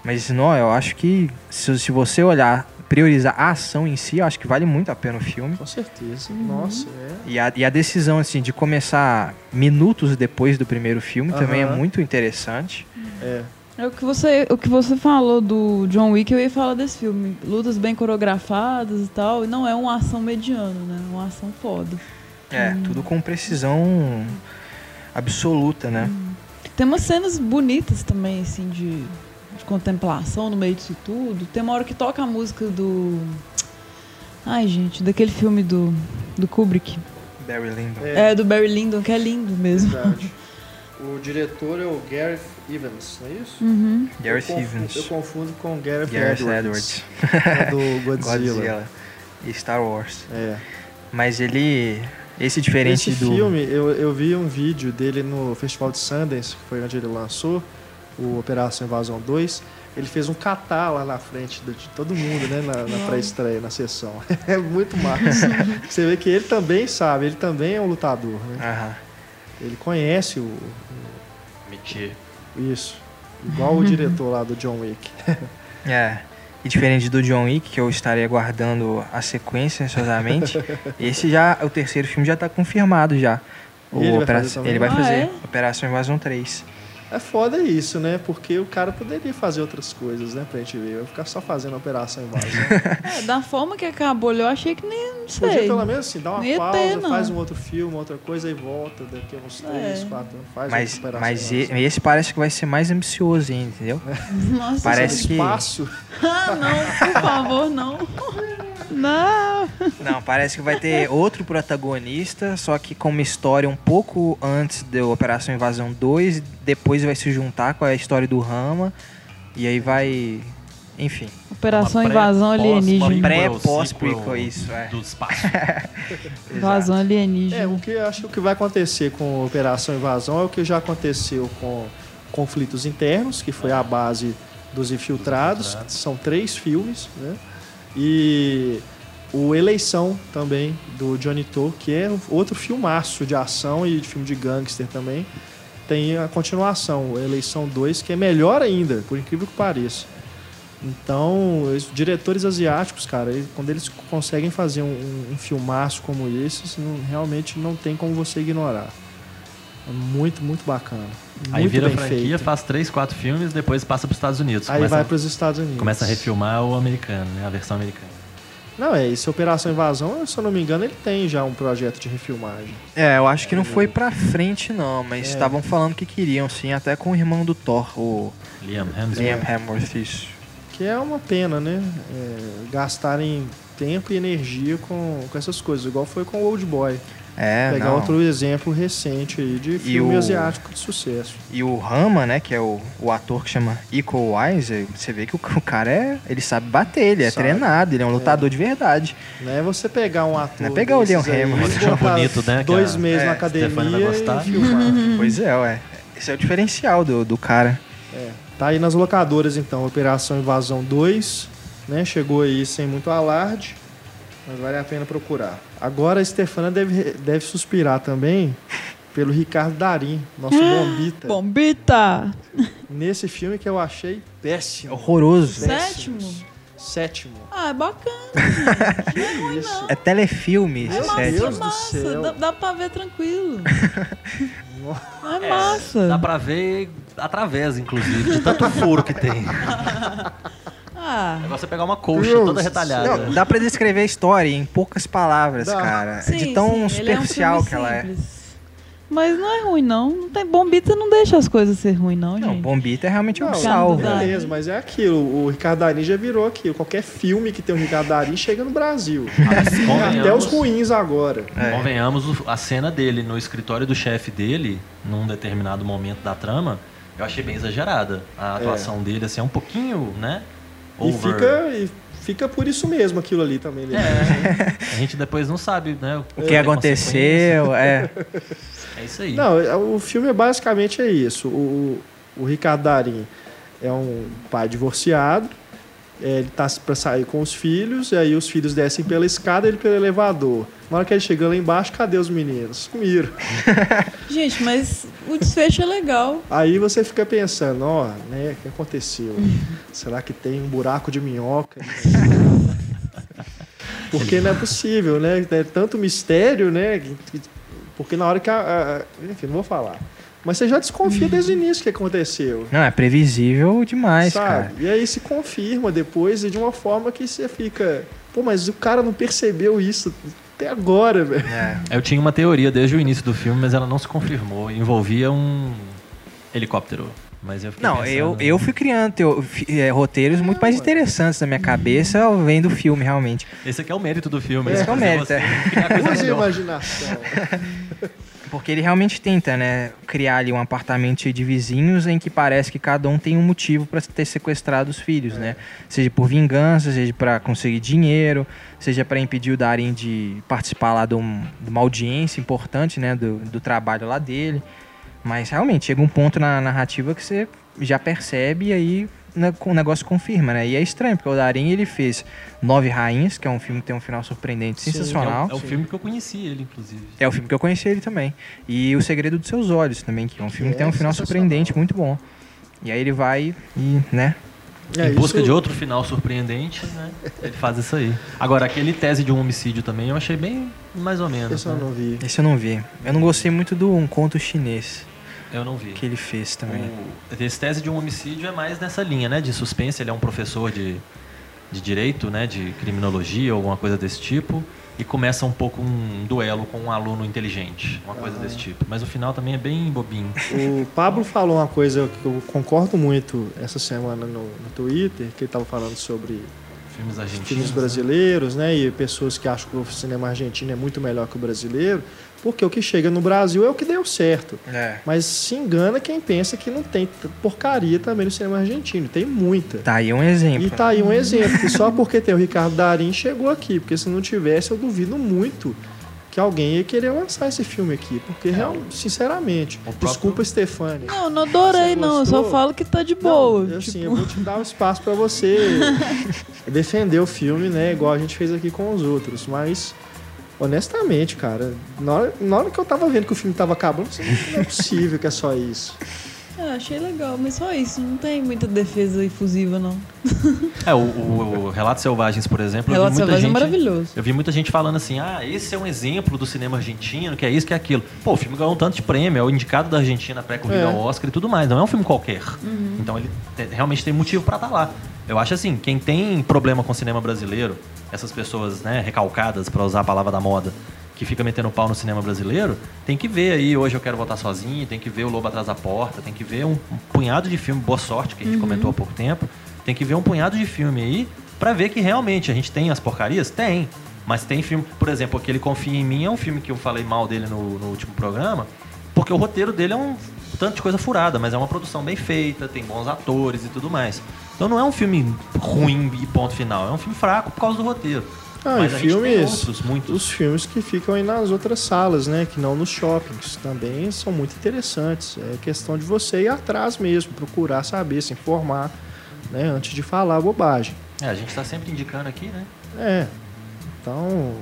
Mas não, eu acho que se, se você olhar, priorizar a ação em si, eu acho que vale muito a pena o filme. Com certeza. Nossa, é. E a, e a decisão assim de começar minutos depois do primeiro filme também é muito interessante. É. É o que você, o que você falou do John Wick, eu ia falar desse filme. Lutas bem coreografadas e tal. E não é uma ação mediana, né? É uma ação foda. É, tudo com precisão absoluta, né? Tem umas cenas bonitas também, assim, de, de contemplação no meio disso tudo. Tem uma hora que toca a música do. Ai, gente, daquele filme do, do Kubrick. Barry Lyndon. É. É, do Barry Lyndon, que é lindo mesmo. Verdade. O diretor é o Gareth Evans, não é isso? Uhum. Gareth eu confundo, Evans. Eu confundo com o Gareth, Gareth Edwards, Edwards. é do Godzilla. Godzilla. E Star Wars. É. Mas ele. Esse diferente Esse do. filme, eu, eu vi um vídeo dele no Festival de Sundance, que foi onde ele lançou, o Operação Invasão 2. Ele fez um catar lá na frente de todo mundo, né? Na, na pré-estreia, na sessão. É muito massa. Você vê que ele também sabe, ele também é um lutador, né? Aham. Ele conhece o, Mentira. isso. Igual o diretor lá do John Wick. É. E diferente do John Wick, que eu estarei aguardando a sequência ansiosamente, esse já, o terceiro filme já tá confirmado já. E ele vai Opera- ele vai Ah, fazer. é? Operação Invasão 3. É foda isso, né? Porque o cara poderia fazer outras coisas, né? Pra gente ver. Vai ficar só fazendo operação invasão. É, da forma que acabou, eu achei que nem. Não Podia sei. pelo menos assim, dar uma ia pausa, ter, faz um outro filme, outra coisa e volta daqui a uns 3, É. 4 anos. Faz Mas, outra operação mas e- esse parece que vai ser mais ambicioso ainda, entendeu? Nossa, Parece Esse que- espaço. Ah, não, por favor, não. Não! Não, parece que vai ter outro protagonista, só que com uma história um pouco antes da Operação Invasão 2, depois vai se juntar com a história do Rama, e aí vai. Enfim. Operação pré- Invasão pós- Alienígena. uma Pré, prequel, pós, sequel prequel, isso, é. Do espaço. Invasão Alienígena. É, o que eu acho que o que vai acontecer com a Operação Invasão é o que já aconteceu com Conflitos Internos, que foi a base dos Infiltrados, Infiltrados. que são três filmes, né? E o Eleição também, do Johnny To, que é outro filmaço de ação e de filme de gangster também. Tem a continuação, Eleição 2, que é melhor ainda, por incrível que pareça. Então, os diretores asiáticos, cara, quando eles conseguem fazer um, um, filmaço como esse, assim, realmente não tem como você ignorar. É muito, muito bacana. Aí muito vira bem franquia, feito. faz três, quatro filmes, depois passa para os Estados Unidos. Aí começa, vai para os Estados Unidos. começa a refilmar o americano, né? A versão americana. Não, é, esse Operação Invasão, se eu não me engano, ele tem já um projeto de refilmagem. É, eu acho que não foi pra frente, não, mas É. estavam falando que queriam, sim, até com o irmão do Thor, o Liam Hemsworth. Liam Hemsworth, isso. Que é uma pena, né? É, gastarem tempo e energia com, com essas coisas, igual foi com o Old Boy. É, Pegar não. outro exemplo recente aí de filme o- asiático de sucesso. E o Rama, né, que é o, o ator que chama Iko Wise, você vê que o, o cara é, ele sabe bater, ele é Sabe. treinado, ele é um lutador de verdade. Não é você pegar um ator. Não é pegar o Leon botar bonito, né, Dois a- meses é, na academia gostar. e filmar. Pois é, ué. Esse é o diferencial do, do cara. É, tá aí nas locadoras então, Operação Invasão 2, né? Chegou aí sem muito alarde, mas vale a pena procurar. Agora a Stefana deve, deve suspirar também pelo Ricardo Darim, nosso bombita, Bombita! nesse filme que eu achei péssimo. Horroroso. Sétimo? Sétimo. Ah, é bacana. Isso. É telefilme, É esse massa, sétimo. Deus do massa. céu. Dá, dá pra ver tranquilo. É, É, massa. Dá pra ver através, inclusive, de tanto furo que tem. Ah, É igual você pegar uma colcha Deus toda retalhada. Não, dá pra descrever a história em poucas palavras, Dá. cara. sim, de tão sim, ele é um superficial que ela é. Mas não é ruim, não. não tem, Bombita não deixa as coisas ser ruim, não, Não, gente. Bombita é realmente um Não, salvo. Beleza, mas é aquilo. O Ricardo Darim já virou aquilo. Qualquer filme que tem o Ricardo Darim chega no Brasil. Convenhamos- Até os ruins agora. É. Convenhamos, o- a cena dele no escritório do chefe dele, num determinado momento da trama, eu achei bem exagerada. A atuação dele, assim, é um pouquinho, né? E Over. fica, e fica por isso mesmo aquilo ali também. né? É, a gente depois não sabe, né? O que aconteceu, é. É isso aí. Não, é- o filme é basicamente é isso. O, o Ricardo Darim é um pai divorciado. É, ele tá pra sair com os filhos, e aí os filhos descem pela escada e ele pelo elevador. Na hora que ele chega lá embaixo, cadê os meninos? Sumiram. Gente, mas o desfecho é legal. Aí você fica pensando, ó, né, o que aconteceu? Será que tem um buraco de minhoca? Porque não é possível, né? É tanto mistério, né? que- que- Porque na hora que a- a- Enfim, não vou falar. Mas você já desconfia desde o início que aconteceu. Não, é previsível demais, sabe? cara. E aí se confirma depois e de uma forma que você fica. Pô, mas o cara não percebeu isso até agora, velho. É. Eu tinha uma teoria desde o início do filme, mas ela não se confirmou. Envolvia um helicóptero. Mas eu fiquei Não, pensando- eu, eu fui criando teo- fi- é, roteiros muito mais interessantes na minha cabeça ao vendo o filme, realmente. Esse aqui é o mérito do filme. Esse né? é o mérito, você é. criar coisa Use a melhor. imaginação. Porque ele realmente tenta, né, criar ali um apartamento de vizinhos em que parece que cada um tem um motivo para ter sequestrado os filhos, né? Seja por vingança, seja para conseguir dinheiro, seja para impedir o Darim de participar lá de, um- de uma audiência importante, né, do, do trabalho lá dele. Mas realmente chega um ponto na narrativa que você já percebe e aí né, o negócio confirma, né? E é estranho, porque o Darim ele fez Nove Rainhas, que é um filme que tem um final surpreendente, Sim, sensacional. É o, é o filme que eu conheci ele, inclusive. É o filme que eu conheci ele também. E O Segredo dos Seus Olhos também, que é um filme que tem um É, final surpreendente, muito bom. E aí ele vai e, né? É, em busca isso- de outro final surpreendente, né? Ele faz isso aí. Agora, aquele tese de um homicídio também eu achei bem mais ou menos. Esse eu né? não vi. Esse eu não vi. Eu não gostei muito do Um Conto Chinês Eu não vi. que ele fez também. O, esse tese de um homicídio é mais nessa linha, né? De suspense. Ele é um professor de, de direito, né? De criminologia ou alguma coisa desse tipo. E começa um pouco um duelo com um aluno inteligente. Uma coisa desse tipo. Mas o final também é bem bobinho. O Pablo falou uma coisa que eu concordo muito essa semana no, no Twitter, que ele estava falando sobre filmes argentinos. filmes brasileiros, né? E pessoas que acham que o cinema argentino é muito melhor que o brasileiro, porque o que chega no Brasil é o que deu certo. É. Mas se engana quem pensa que não tem porcaria também no cinema argentino. Tem muita. Tá aí um exemplo. E tá aí um exemplo, que só porque tem o Ricardo Darim chegou aqui, porque se não tivesse, eu duvido muito que alguém ia querer lançar esse filme aqui, porque real, sinceramente, próprio- desculpa Stefani. Não, não adorei, não. Eu só falo que tá de boa. Não, eu, assim, tipo, eu vou te dar o espaço pra você defender o filme, né? Igual a gente fez aqui com os outros. Mas, honestamente, cara, na hora, na hora que eu tava vendo que o filme tava acabando, assim, não é possível que é só isso. É, achei legal, mas só isso. Não tem muita defesa efusiva, não. É, o, o, o Relatos Selvagens, por exemplo, eu vi Relato muita Selvagem é gente... maravilhoso. Eu vi muita gente falando assim, ah, esse é um exemplo do cinema argentino, que é isso, que é aquilo. Pô, o filme ganhou um tanto de prêmio, é o indicado da Argentina pré-corrida É. ao Oscar e tudo mais. Não é um filme qualquer. Então ele te- realmente tem motivo pra estar lá. Eu acho assim, quem tem problema com o cinema brasileiro, essas pessoas, né, recalcadas, pra usar a palavra da moda, que fica metendo pau no cinema brasileiro, tem que ver aí, hoje eu quero votar sozinho, tem que ver o Lobo Atrás da Porta, tem que ver um, um punhado de filme, Boa Sorte, que a gente comentou há pouco tempo, tem que ver um punhado de filme aí pra ver que realmente a gente tem as porcarias? Tem. Mas tem filme, por exemplo, aquele Confia em Mim é um filme que eu falei mal dele no, no último programa, porque o roteiro dele é um tanto de coisa furada, mas é uma produção bem feita, tem bons atores e tudo mais. Então não é um filme ruim e ponto final, é um filme fraco por causa do roteiro. Ah, mas e filmes, outros, muitos. os filmes que ficam aí nas outras salas, né? Que não nos shoppings. Também são muito interessantes. É questão de você ir atrás mesmo, procurar saber, se informar, né? Antes de falar bobagem. É, a gente tá sempre indicando aqui, né? É. Então,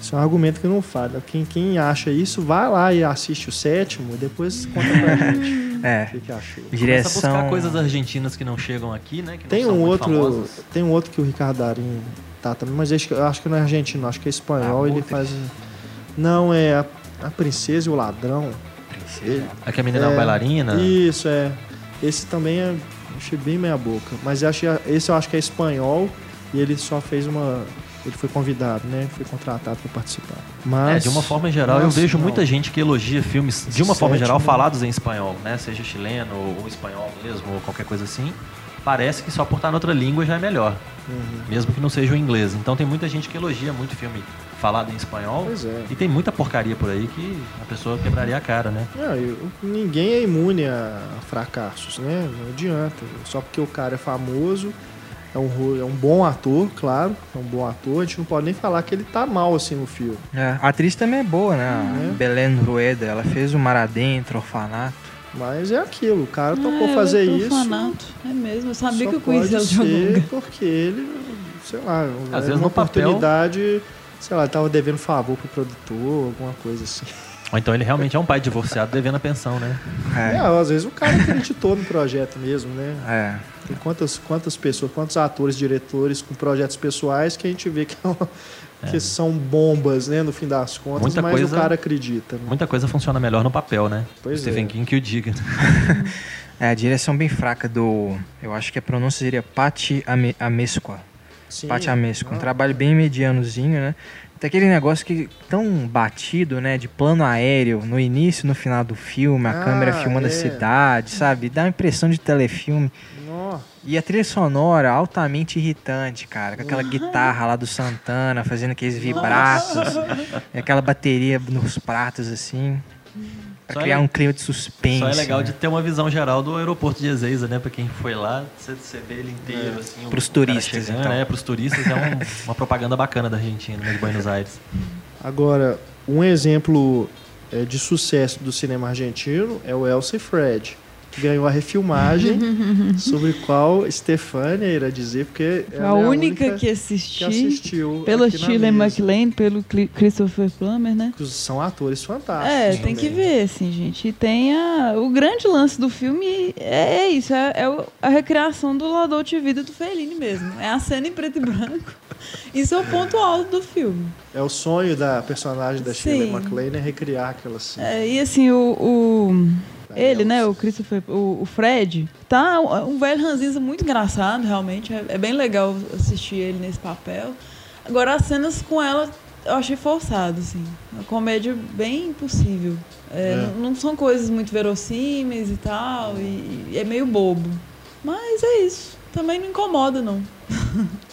isso é um argumento que não falha. Quem, quem acha isso, vai lá e assiste o sétimo e depois conta pra gente o É. que, que achou. Começa a Direção. buscar coisas argentinas que não chegam aqui, né? Tem um outro, famosas. tem um outro que o Ricardo Tá também, mas acho que- eu acho que não é argentino, acho que é espanhol. Ah, ele faz. Não, é a, a Princesa e o Ladrão. Princesa. Aqui a menina é uma É, bailarina. Isso, é. Esse também é. Achei bem meia boca. Mas eu achei, esse eu acho que é espanhol e ele só fez uma. Ele foi convidado, né? Foi contratado para participar. Mas. É, de uma forma geral, Nossa, eu vejo não. muita gente que elogia filmes, de uma forma geral, falados em espanhol, né? Seja chileno ou espanhol mesmo, ou qualquer coisa assim. Parece que só por estar em outra língua já é melhor, Uhum. mesmo que não seja o inglês. Então tem muita gente que elogia muito filme falado em espanhol. Pois é. E tem muita porcaria por aí que a pessoa quebraria a cara, né? Não, eu- ninguém é imune a fracassos, né? Não adianta. Só porque o cara é famoso, é um, é um bom ator, claro, é um bom ator, a gente não pode nem falar que ele tá mal assim no filme. É, A atriz também é boa, né? A É. Belén Rueda. Ela fez o Mar Adentro, Orfanato. Mas é aquilo, o cara Ah, ela fazer é isso. É mesmo, eu sabia que eu conhecia ela pode de porque ele, sei lá, Às era vezes uma no papel- oportunidade, sei lá, ele tava devendo favor pro produtor, alguma coisa assim. Ou então ele realmente é um pai divorciado devendo a pensão, né? É, É. às vezes o cara acreditou no projeto mesmo, né? É. Tem quantas, quantas pessoas, quantos atores, diretores com projetos pessoais que a gente vê que, é uma- que são bombas, né, no fim das contas, Muita mas coisa- o cara acredita. Né? Muita coisa funciona melhor no papel, né? Pois Stephen é. King que o diga. É, a direção bem fraca do. Eu acho que a pronúncia seria Patti Ame- Amesqua. Sim, Patti Amesqua. Um ah, trabalho bem medianozinho, né? Tem aquele negócio que tão batido, né? De plano aéreo, no início e no final do filme, a Ah, câmera filmando é. a cidade, sabe? Dá a impressão de telefilme. E a trilha sonora altamente irritante, cara. Com aquela guitarra lá do Santana, fazendo aqueles vibratos. e aquela bateria nos pratos, assim. Pra Só criar é- um clima de suspense. Só é legal né? de ter uma visão geral do aeroporto de Ezeiza, né? Pra quem foi lá, você, vê ele inteiro, assim. o- Pros turistas, chegando, então. É, pros turistas é um- uma propaganda bacana da Argentina, né, de Buenos Aires. Agora, um exemplo é, de sucesso do cinema argentino é o Elsa e Fred, ganhou a refilmagem, sobre qual Stefania irá dizer, porque ela a é única que que assisti. assistiu Pela aqui na Shirley. MacLaine, pelo Christopher Plummer, né? São atores fantásticos. É, tem que ver, assim, gente. E tem a, o grande lance do filme é, é isso, é, é a recriação do La Dolce Vida do Fellini mesmo. É a cena em preto e branco. Isso é o ponto alto do filme. É o sonho da personagem da Shirley. MacLaine é recriar aquela cena. É, e assim, o, o- ele, né, o Christopher, o, o Fred, tá um, um velho ranzinza muito engraçado, realmente. É, é bem legal assistir ele nesse papel. Agora, as cenas com ela eu achei forçado, assim. Uma comédia bem impossível. É, É. Não, não são coisas muito verossímeis e tal, e, e é meio bobo. Mas é isso. Também não incomoda, não.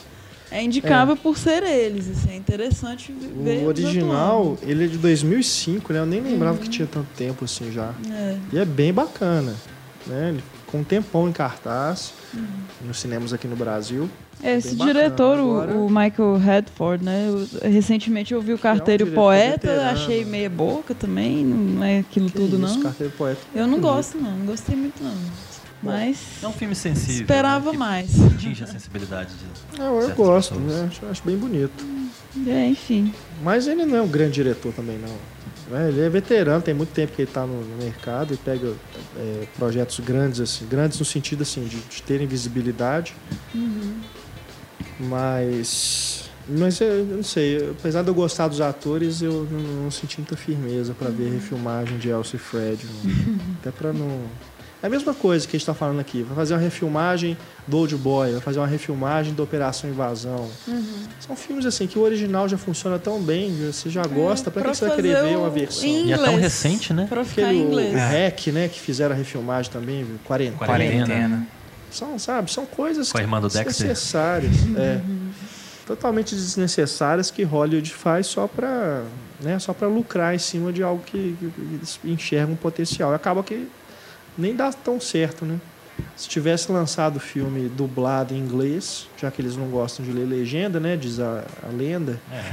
é indicável é. por ser eles. Assim, é interessante ver. O original, ele é de 2005, né? Eu nem lembrava uhum. que tinha tanto tempo assim já. É. E é bem bacana. Né? Ele com um tempão em cartaz uhum. nos cinemas aqui no Brasil. É, esse diretor, Agora... o, Michael Redford, né? Eu, recentemente eu vi o Carteiro é um Poeta, veterano. achei meia boca também, não é aquilo que tudo, isso, não. Carteiro Poeta. Eu não gosto, não, não gostei muito, não. Mas. É um filme sensível. Esperava né, mais. Atinge a sensibilidade de. É, eu gosto, né? acho, acho, bem bonito. É, enfim. Mas ele não é um grande diretor também, não. É, ele é veterano, tem muito tempo que ele está no, no, mercado e pega é, projetos grandes, assim, grandes no sentido assim, de, de terem visibilidade. Uhum. Mas. Mas eu, não sei, apesar de eu gostar dos atores, eu não, não senti muita firmeza para ver a refilmagem de Elsie Fred. Não. Até para não. É a mesma coisa que a gente está falando aqui. Vai fazer uma refilmagem do Old Boy, vai fazer uma refilmagem da Operação Invasão. Uhum. São filmes assim que o original já funciona tão bem, você já gosta, é, para que você vai querer ver uma versão? E é tão recente, né? Pra ficar Aquele, em inglês. O, REC, né, que fizeram a refilmagem também, quarentena. quarentena. São, sabe, são coisas Com a irmã do desnecessárias. é, totalmente desnecessárias que Hollywood faz só para né, só para lucrar em cima de algo que, que, que enxerga um potencial. Acaba que nem dá tão certo, né? Se tivesse lançado o filme dublado em inglês, já que eles não gostam de ler legenda, né? Diz a, a lenda. É.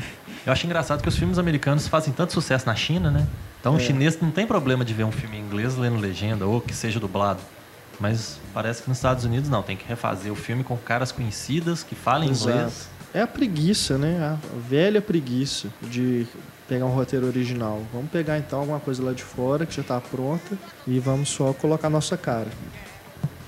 Eu acho engraçado que os filmes americanos fazem tanto sucesso na China, né? Então é. o chinês não tem problema de ver um filme em inglês lendo legenda ou que seja dublado. Mas parece que nos Estados Unidos não, tem que refazer o filme com caras conhecidas que falem Exato. inglês. É a preguiça, né? A velha preguiça de pegar um roteiro original. Vamos pegar então alguma coisa lá de fora que já está pronta e vamos só colocar nossa cara.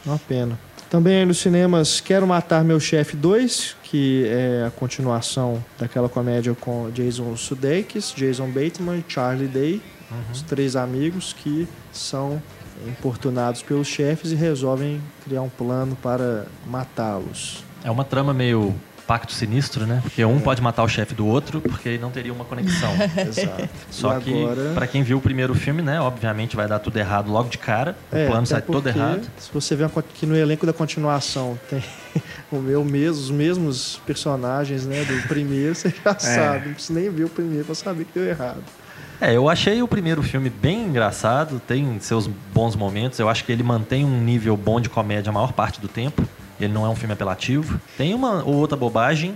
Uma pena. Também aí nos cinemas Quero Matar Meu Chefe 2, que é a continuação daquela comédia com Jason Sudeikis, Jason Bateman e Charlie Day, uhum. os três amigos que são importunados pelos chefes e resolvem criar um plano para matá-los. É uma trama meio pacto sinistro, né? Porque um é. pode matar o chefe do outro, porque aí não teria uma conexão. Exato. Só e que, agora... para quem viu o primeiro filme, né? Obviamente vai dar tudo errado logo de cara. É, o plano sai todo errado. Se você vê que no elenco da continuação tem o meu mesmo, os mesmos personagens né, do primeiro, você já é. sabe. Não precisa nem ver o primeiro para saber que deu errado. É, eu achei o primeiro filme bem engraçado, tem seus bons momentos. Eu acho que ele mantém um nível bom de comédia a maior parte do tempo. Ele não é um filme apelativo. Tem uma ou outra bobagem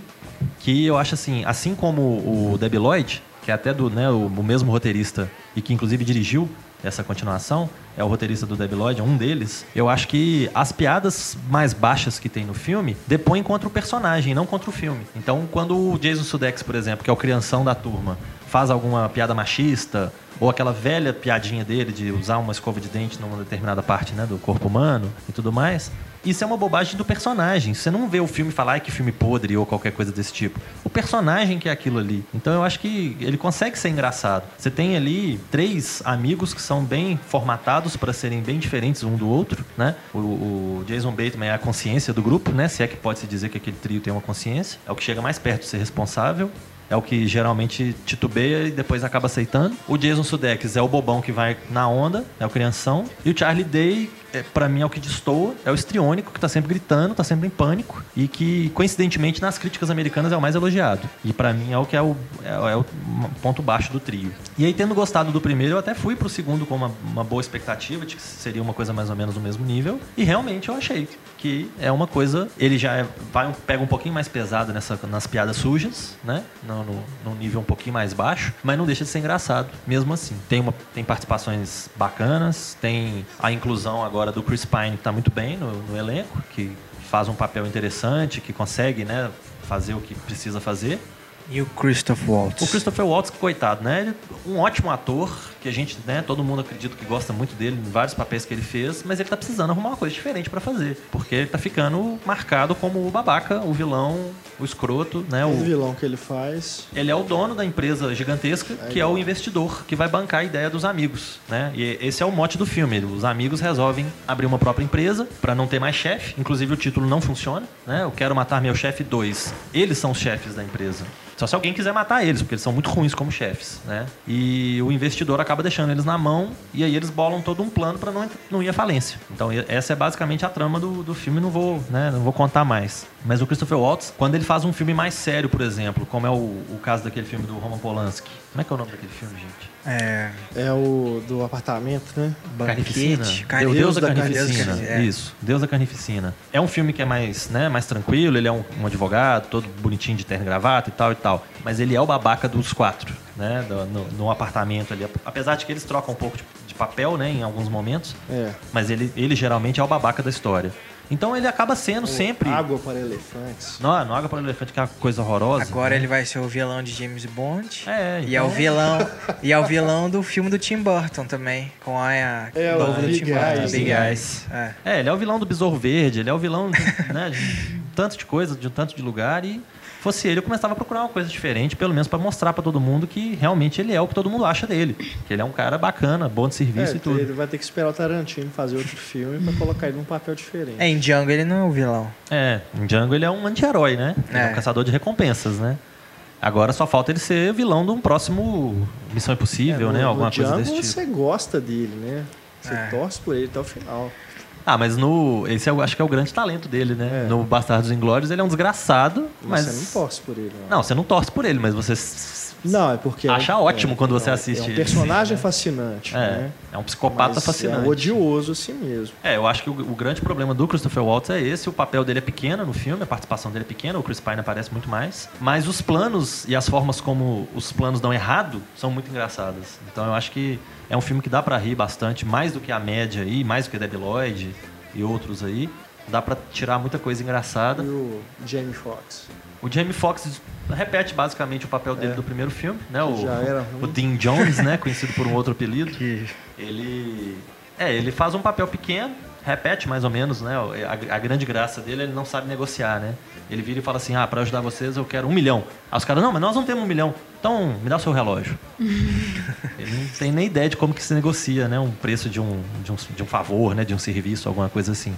que eu acho assim, assim como o Debbie Lloyd, que é até do né, o, o mesmo roteirista e que inclusive dirigiu essa continuação, é o roteirista do Debbie Lloyd, um deles. Eu acho que as piadas mais baixas que tem no filme depõem contra o personagem, não contra o filme. Então, quando o Jason Sudeikis, por exemplo, que é o crianção da turma, faz alguma piada machista, ou aquela velha piadinha dele de usar uma escova de dente numa determinada parte né, do corpo humano e tudo mais, isso é uma bobagem do personagem. Você não vê o filme falar ah, que filme podre ou qualquer coisa desse tipo. O personagem que é aquilo ali. Então eu acho que ele consegue ser engraçado. Você tem ali três amigos que são bem formatados para serem bem diferentes um do outro, né? O, o, Jason Bateman é a consciência do grupo, né? Se é que pode se dizer que aquele trio tem uma consciência. É o que chega mais perto de ser responsável é o que geralmente titubeia e depois acaba aceitando. O Jason Sudeikis é o bobão que vai na onda, é o crianção. E o Charlie Day é, para mim é o que destoa, é o estriônico que tá sempre gritando, tá sempre em pânico e que coincidentemente nas críticas americanas é o mais elogiado. E para mim é o que é o, é, é, o ponto baixo do trio. E aí tendo gostado do primeiro, eu até fui pro segundo com uma, uma boa expectativa de que seria uma coisa mais ou menos do mesmo nível e realmente eu achei que é uma coisa, ele já é, vai pega um pouquinho mais pesado nessa, nas piadas sujas, né? No, no, num nível um pouquinho mais baixo, mas não deixa de ser engraçado, mesmo assim. Tem, uma, tem participações bacanas, tem a inclusão agora do Chris Pine, que está muito bem no, no, elenco, que faz um papel interessante, que consegue né, fazer o que precisa fazer. E o Christopher Waltz? O Christopher Waltz, coitado, né? Ele, um ótimo ator, que a gente, né, todo mundo acredita que gosta muito dele em vários papéis que ele fez, mas ele tá precisando arrumar uma coisa diferente para fazer. Porque ele tá ficando marcado como o babaca, o vilão, o escroto, né? O, o vilão que ele faz. Ele é o dono da empresa gigantesca, é que é o investidor, que vai bancar a ideia dos amigos, né? E esse é o mote do filme. Os amigos resolvem abrir uma própria empresa para não ter mais chefe. Inclusive o título não funciona, né? Eu quero matar meu chefe 2. Eles são os chefes da empresa. Só se alguém quiser matar eles, porque eles são muito ruins como chefes, né? E o investidor acaba deixando eles na mão e aí eles bolam todo um plano para não, não ir à falência. Então essa é basicamente a trama do, do filme, não vou, né, não vou contar mais. Mas o Christopher Waltz, quando ele faz um filme mais sério, por exemplo, como é o, o caso daquele filme do Roman Polanski. Como é que é o nome daquele filme, gente? É, é o do apartamento, né? Carnificina. Deus, Deus da, da Carnificina. carnificina. É. Isso, Deus da Carnificina. É um filme que é mais, né, mais tranquilo, ele é um, um, advogado, todo bonitinho de terno e gravata e tal e tal. Mas ele é o babaca dos quatro, né? Do, no, no, apartamento ali. Apesar de que eles trocam um pouco de, de papel, né, em alguns momentos. É. Mas ele, ele geralmente é o babaca da história. Então ele acaba sendo o sempre. Água para elefantes. Não, não água para elefante, que é uma coisa horrorosa. Agora ele vai ser o vilão de James Bond. É, então... E é o vilão. e é o vilão do filme do Tim Burton também. Com a. É, o do Big Tim Burton. Big Eyes. É. é. ele é o vilão do Besouro Verde, ele é o vilão né, de um tanto de coisa, de um tanto de lugar e fosse ele, eu começava a procurar uma coisa diferente, pelo menos para mostrar para todo mundo que realmente ele é o que todo mundo acha dele. Que ele é um cara bacana, bom de serviço é, e tudo. Ele vai ter que esperar o Tarantino fazer outro filme para colocar ele num papel diferente. É, em Django ele não é o vilão. É, em Django ele é um anti-herói, né? Ele é. é um caçador de recompensas, né? Agora só falta ele ser vilão de um próximo Missão Impossível, é, no, né? Alguma coisa Django desse tipo. você gosta dele, né? Você é. torce por ele até o final. Ah, mas no. Esse eu acho que é o grande talento dele, né? É. No Bastardos Inglórios ele é um desgraçado, mas. Você não torce por ele, não. Não, você não torce por ele, mas você. Não, é porque. Acha é, ótimo quando você assiste. É um personagem ele. fascinante. É, né? é um psicopata mas fascinante. É odioso assim mesmo. É, eu acho que o, o, grande problema do Christopher Waltz é esse. O papel dele é pequeno no filme, a participação dele é pequena, o Chris Pine aparece muito mais. Mas os planos e as formas como os planos dão errado são muito engraçadas. Então eu acho que é um filme que dá para rir bastante, mais do que a média aí, mais do que Debbie Lloyd e outros aí. Dá para tirar muita coisa engraçada. E o Jamie Foxx? O Jamie Foxx repete basicamente o papel dele é. do primeiro filme, né? O, já era ruim. o Dean Jones, né? Conhecido por um outro apelido. Que... Ele, é, ele faz um papel pequeno, repete mais ou menos, né? A, a, grande graça dele, ele não sabe negociar, né? Ele vira e fala assim: ah, para ajudar vocês eu quero um milhão. Aí os caras, não, mas nós não temos um milhão. Então, me dá o seu relógio. ele não tem nem ideia de como que se negocia, né? Um preço de um, de um, de um favor, né? De um serviço, alguma coisa assim.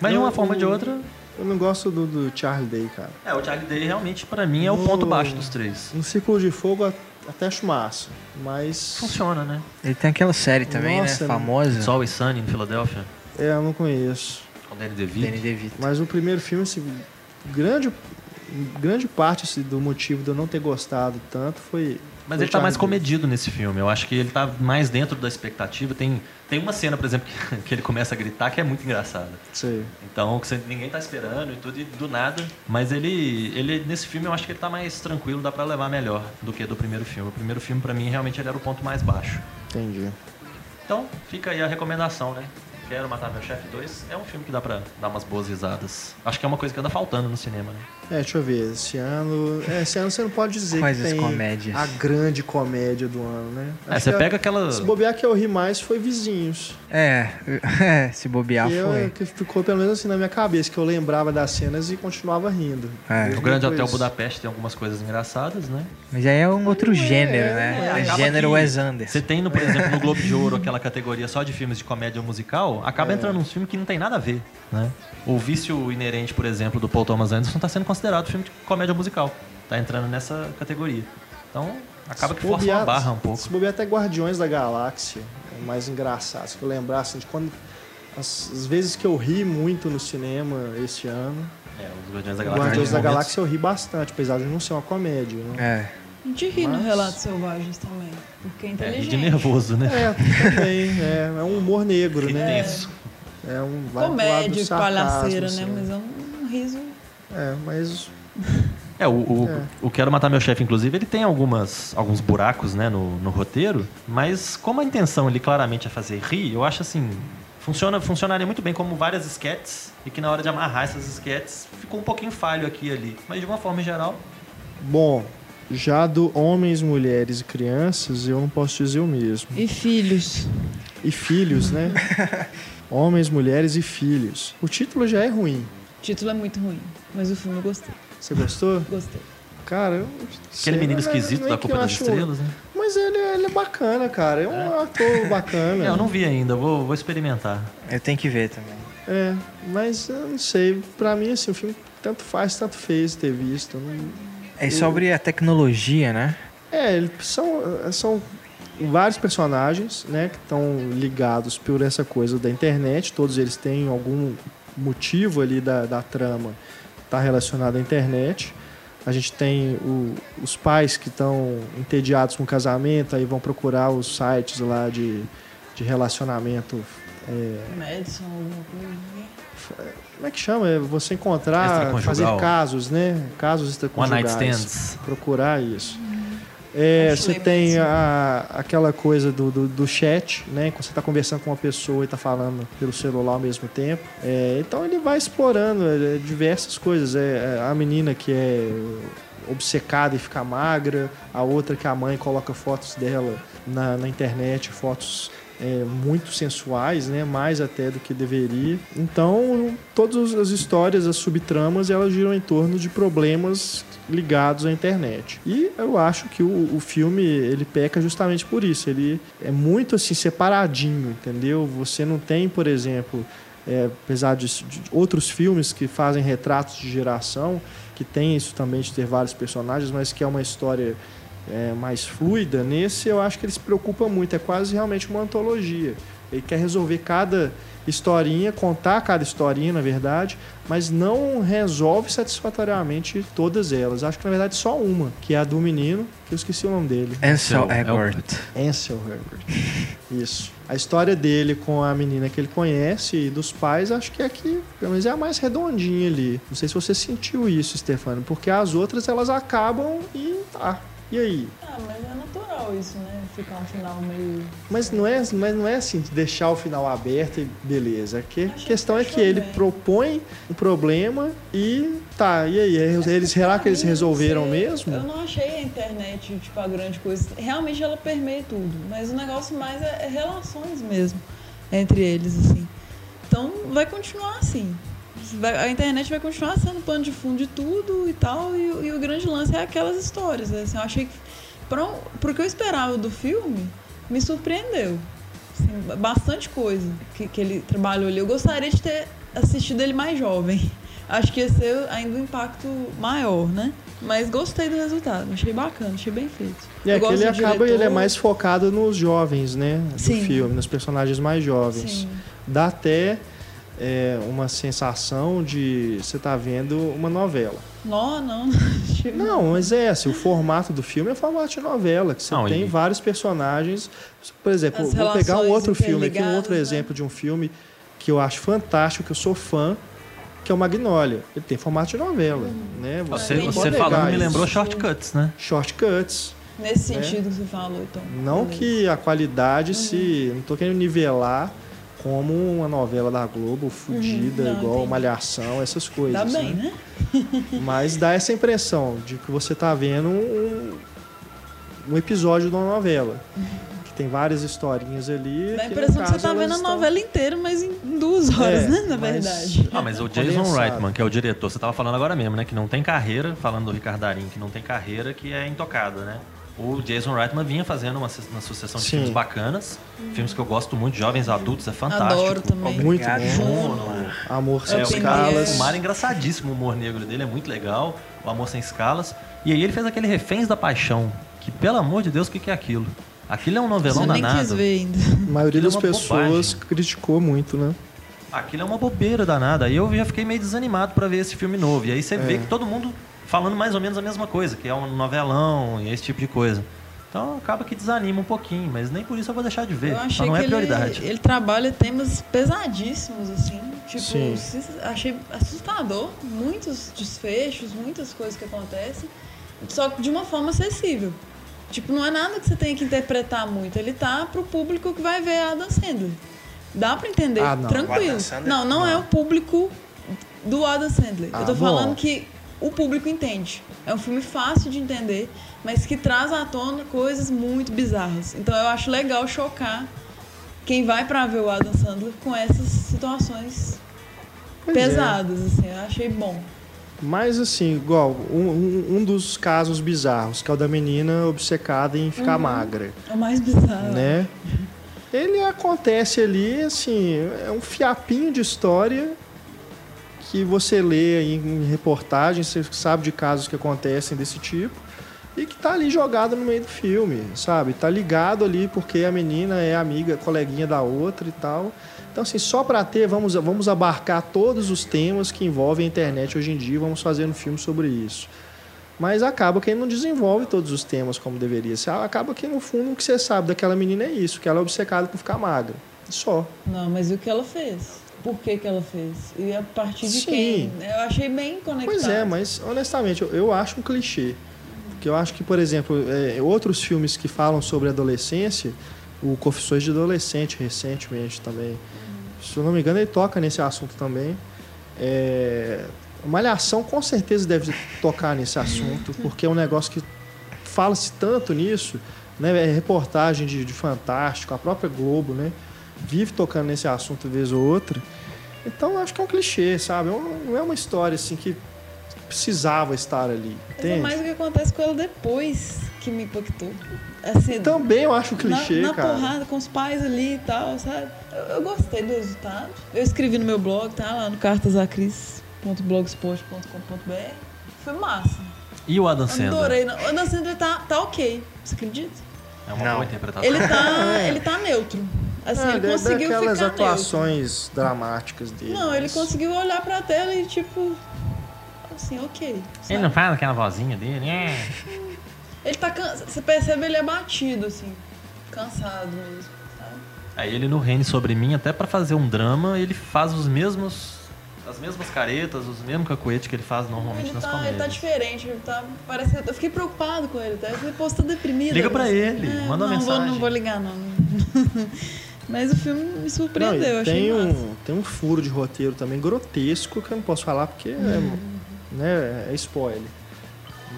Mas eu, de uma forma ou de outra. Eu não gosto do, do, Charlie Day, cara. É, o Charlie Day realmente, para mim, é no, o ponto baixo dos três. No Círculo de Fogo, até acho massa, mas... Funciona, né? Ele tem aquela série também, né? Nossa, né? Famosa. Sol e Sunny, em Filadélfia. É, eu não conheço. Com Danny DeVito. Danny DeVito. Mas o primeiro filme, assim, grande, grande parte assim, do motivo de eu não ter gostado tanto foi mas ele tá mais comedido nesse filme. Eu acho que ele tá mais dentro da expectativa. Tem, tem uma cena, por exemplo, que, que ele começa a gritar que é muito engraçada. Sim. Então, que você, ninguém tá esperando e tudo, e do nada. Mas ele, ele, nesse filme, eu acho que ele tá mais tranquilo, dá para levar melhor do que do primeiro filme. O primeiro filme, para mim, realmente ele era o ponto mais baixo. Entendi. Então, fica aí a recomendação, né? Quero Matar Meu Chefe 2 é um filme que dá pra dar umas boas risadas. Acho que é uma coisa que anda faltando no cinema, né? É, deixa eu ver. Esse ano. É, esse ano você não pode dizer Quais que tem comédias? a grande comédia do ano, né? É, você pega aquela. Se bobear que eu ri mais foi Vizinhos. É, é se bobear que foi. Eu, que ficou pelo menos assim na minha cabeça, que eu lembrava das cenas e continuava rindo. É. O Grande Hotel Budapeste tem algumas coisas engraçadas, né? Mas aí é um outro é, gênero, né? É, gênero Wes Anderson. Você tem, no, por exemplo, no Globo de Ouro aquela categoria só de filmes de comédia musical, acaba é. entrando uns filmes que não tem nada a ver, né? O Vício Inerente, por exemplo, do Paul Thomas Anderson está sendo considerado filme de comédia musical. Está entrando nessa categoria. Então, acaba se que força uma barra um pouco. Se bobear até Guardiões da Galáxia, é mais engraçado. Se eu lembrar assim, de quando. As, as, vezes que eu ri muito no cinema esse ano. É, os Guardiões da Galáxia. Guardiões da Galáxia eu ri bastante, apesar de não ser uma comédia. Né? É. A gente ri Mas... no Relatos Selvagens também, porque é inteligente. É, de nervoso, né? É, também. É, é um humor negro, que né? Tenso. É um comédia, palhaceira, né? assim. né? Mas é um riso. É, mas é, o, o, é. o Quero Matar Meu Chefe, inclusive, ele tem algumas, alguns buracos né, no, no roteiro, mas como a intenção ali claramente é fazer rir, eu acho assim. Funciona, funcionaria muito bem como várias sketches e que na hora de amarrar essas sketches ficou um pouquinho falho aqui e ali. Mas de uma forma geral. Bom, já do homens, mulheres e crianças, eu não posso dizer o mesmo. E filhos. E filhos, né? homens, mulheres e filhos. O título já é ruim. O título é muito ruim, mas o filme eu gostei. Você gostou? Gostei. Cara, eu. Aquele menino esquisito da Culpa das acho... Estrelas, né? Mas ele, ele é bacana, cara. É um é. ator bacana. É, eu não vi ainda, vou, vou experimentar. Eu tenho que ver também. É, mas eu não sei. Pra mim, assim, o filme tanto faz, tanto fez ter visto. Não... É sobre a tecnologia, né? É, são, são vários personagens, né, que estão ligados por essa coisa da internet. Todos eles têm algum motivo ali da, da trama tá relacionado à internet. A gente tem o, os pais que estão entediados com o casamento, aí vão procurar os sites lá de, de relacionamento. É, Madison, alguma coisa. Como é que chama? É você encontrar, fazer casos, né? Casos One extraconjugais. night stands. Procurar isso. É, Acho você tem a, aquela coisa do, do, do chat, né? Quando você está conversando com uma pessoa e está falando pelo celular ao mesmo tempo. É, então ele vai explorando é, diversas coisas. É, é, a menina que é obcecada e fica magra, a outra que a mãe coloca fotos dela na, na internet, fotos é, muito sensuais, né? Mais até do que deveria. Então, todas as histórias, as subtramas, elas giram em torno de problemas ligados à internet. E eu acho que o, o filme ele peca justamente por isso. Ele é muito assim separadinho, entendeu? Você não tem, por exemplo, é, apesar de, de outros filmes que fazem retratos de geração, que tem isso também de ter vários personagens, mas que é uma história é, mais fluida, nesse eu acho que ele se preocupa muito, é quase realmente uma antologia. Ele quer resolver cada historinha, contar cada historinha, na verdade, mas não resolve satisfatoriamente todas elas. Acho que na verdade só uma, que é a do menino, que eu esqueci o nome dele. Ansel Elgort. Ansel Herbert. Isso. A história dele com a menina que ele conhece e dos pais, acho que é que, pelo menos, é a mais redondinha ali. Não sei se você sentiu isso, Stefano, porque as outras elas acabam e tá. E aí? Ah, mas é natural isso, né? Ficar um final meio. Mas não é, mas não é assim, de deixar o final aberto e beleza. A que- Acho questão é que que ele propõe um problema e tá. E aí? Eles, será que eles resolveram sei, mesmo? Eu não achei a internet, tipo, a grande coisa. Realmente ela permeia tudo. Mas o negócio mais é, é relações mesmo entre eles, assim. Então vai continuar assim. Vai- a internet vai continuar sendo pano de fundo de tudo e tal. E, o- e o grande lance é aquelas histórias. né? Assim, eu achei que. Pro, pro que eu esperava do filme, me surpreendeu. Assim, bastante coisa que, que ele trabalhou ali. Eu gostaria de ter assistido ele mais jovem. Acho que ia ser ainda um impacto maior, né? Mas gostei do resultado. Achei bacana, achei bem feito. E é Eu que gosto ele acaba, ele é diretor. mais focado nos jovens, né? Do Sim. filme, nos personagens mais jovens. Sim. Dá até é, uma sensação de você tá vendo uma novela. Não, não. Não, mas é assim, o formato do filme é formato de novela, que você Não, tem e- vários personagens. Por exemplo, As vou pegar um outro filme aqui, um outro né? exemplo de um filme que eu acho fantástico, que eu sou fã, que é o Magnolia. Ele tem formato de novela, né? Você, Não você pode falando negar me isso. lembrou Shortcuts, né? Shortcuts. Nesse né? sentido que você falou, então. Não que a qualidade Uhum. se. Não tô querendo nivelar como uma novela da Globo, fudida, Uhum. Igual entendi. Malhação, essas coisas. Dá bem, né? né? Mas dá essa impressão de que você tá vendo um, um episódio de uma novela. Que tem várias historinhas ali. Dá a impressão que você caso, tá vendo a estão- novela inteira, mas em duas horas, É, né? Na mas- verdade. Ah, mas o Jason Condensado. Reitman, que é o diretor, você tava falando agora mesmo, né? Que não tem carreira, falando do Ricardo Darim, que não tem carreira, que é intocada, né? O Jason Reitman vinha fazendo uma, uma sucessão de Sim. filmes bacanas, filmes que eu gosto muito, jovens adultos, é fantástico. Adoro também. Muito bom. Juno, Amor sem É, escalas. O mar é engraçadíssimo, o humor negro dele é muito legal, o Amor Sem Escalas. E aí ele fez aquele Reféns da Paixão, que pelo amor de Deus, o que, que é aquilo? Aquilo é um novelão eu nem quis danado. ver ainda. A maioria Aquilo é das uma pessoas bobagem. criticou muito, né? Aquilo é uma bobeira danada. Aí eu já fiquei meio desanimado pra ver esse filme novo. E aí você É. vê que todo mundo falando mais ou menos a mesma coisa, que é um novelão e esse tipo de coisa. Então acaba que desanima um pouquinho, mas nem por isso eu vou deixar de ver. Eu achei não que é prioridade. ele, ele trabalha temas pesadíssimos, assim. Tipo, Sim. se- achei assustador. Muitos desfechos, muitas coisas que acontecem. Só que de uma forma acessível. Tipo, não é nada que você tenha que interpretar muito. Ele tá pro público que vai ver a Adam Sandler. Dá pra entender, Ah, não. Tranquilo. Sandler? Não, não, é o público do Adam Sandler. Ah, Eu tô bom. falando que o público entende. É um filme fácil de entender, mas que traz à tona coisas muito bizarras. Então eu acho legal chocar quem vai pra ver o Adam Sandler com essas situações Pois é. pesadas, assim. Eu achei bom. Mas assim, igual, um, um- um dos casos bizarros, que é o da menina obcecada em ficar Uhum. magra, É o mais bizarro. né? Ele acontece ali, assim, é um fiapinho de história que você lê em, reportagens, você sabe de casos que acontecem desse tipo, e que tá ali jogado no meio do filme, sabe? Tá ligado ali porque a menina é amiga, coleguinha da outra e tal. Então, assim, só para ter, vamos, vamos abarcar todos os temas que envolvem a internet hoje em dia, vamos fazer um filme sobre isso. Mas acaba que ele não desenvolve todos os temas como deveria. Acaba que, no fundo, o que você sabe daquela menina é isso, que ela é obcecada por ficar magra. Só. Não, mas o que ela fez? Por que, que ela fez? E a partir de Sim. quem? Eu achei bem conectado. Pois é, mas honestamente, eu, eu acho um clichê. Que eu acho que, por exemplo, é, outros filmes que falam sobre adolescência, o Confissões de Adolescente, recentemente também, se eu não me engano, ele toca nesse assunto também. É, Malhação com certeza deve tocar nesse assunto, porque é um negócio que fala-se tanto nisso, né? É reportagem de, de Fantástico, a própria Globo, né? Vive tocando nesse assunto vez ou outra. Então acho que é um clichê, sabe? É não é uma história assim que precisava estar ali. Mas é mais o que acontece com ela depois que me impactou. Assim, Também eu acho clichê, na, na cara. porrada com os pais ali e tal, sabe? Eu, eu, gostei do resultado. Eu escrevi no meu blog, tá? Lá no cartasacris.blogspot.com.br. Foi massa. E o Adam Sandler? Adorei. O Adam Sandler tá, tá ok. Você acredita? É uma Não. boa interpretação. Ele tá, ele tá neutro. Assim, é, ele conseguiu daquelas ficar atuações neutro. dramáticas dele. Não, mas... ele conseguiu olhar pra tela e tipo assim, ok. Sabe? Ele não faz aquela vozinha dele, é. Ele tá cansado. Você percebe ele abatido, assim. Cansado mesmo, sabe? Aí ele no Reine sobre mim, até para fazer um drama, ele faz os mesmos. As mesmas caretas, os mesmos cacuetes que ele faz normalmente ele nas tá, comédias. Ele tá diferente, ele tá. Parece eu fiquei preocupado com ele, tá? Ele postou deprimido. Liga pra ele, é, manda uma mensagem. Vou, não vou ligar, não. Mas o filme me surpreendeu, não, tem um, Tem um furo de roteiro também grotesco que eu não posso falar porque hum. é, uhum. né, é spoiler.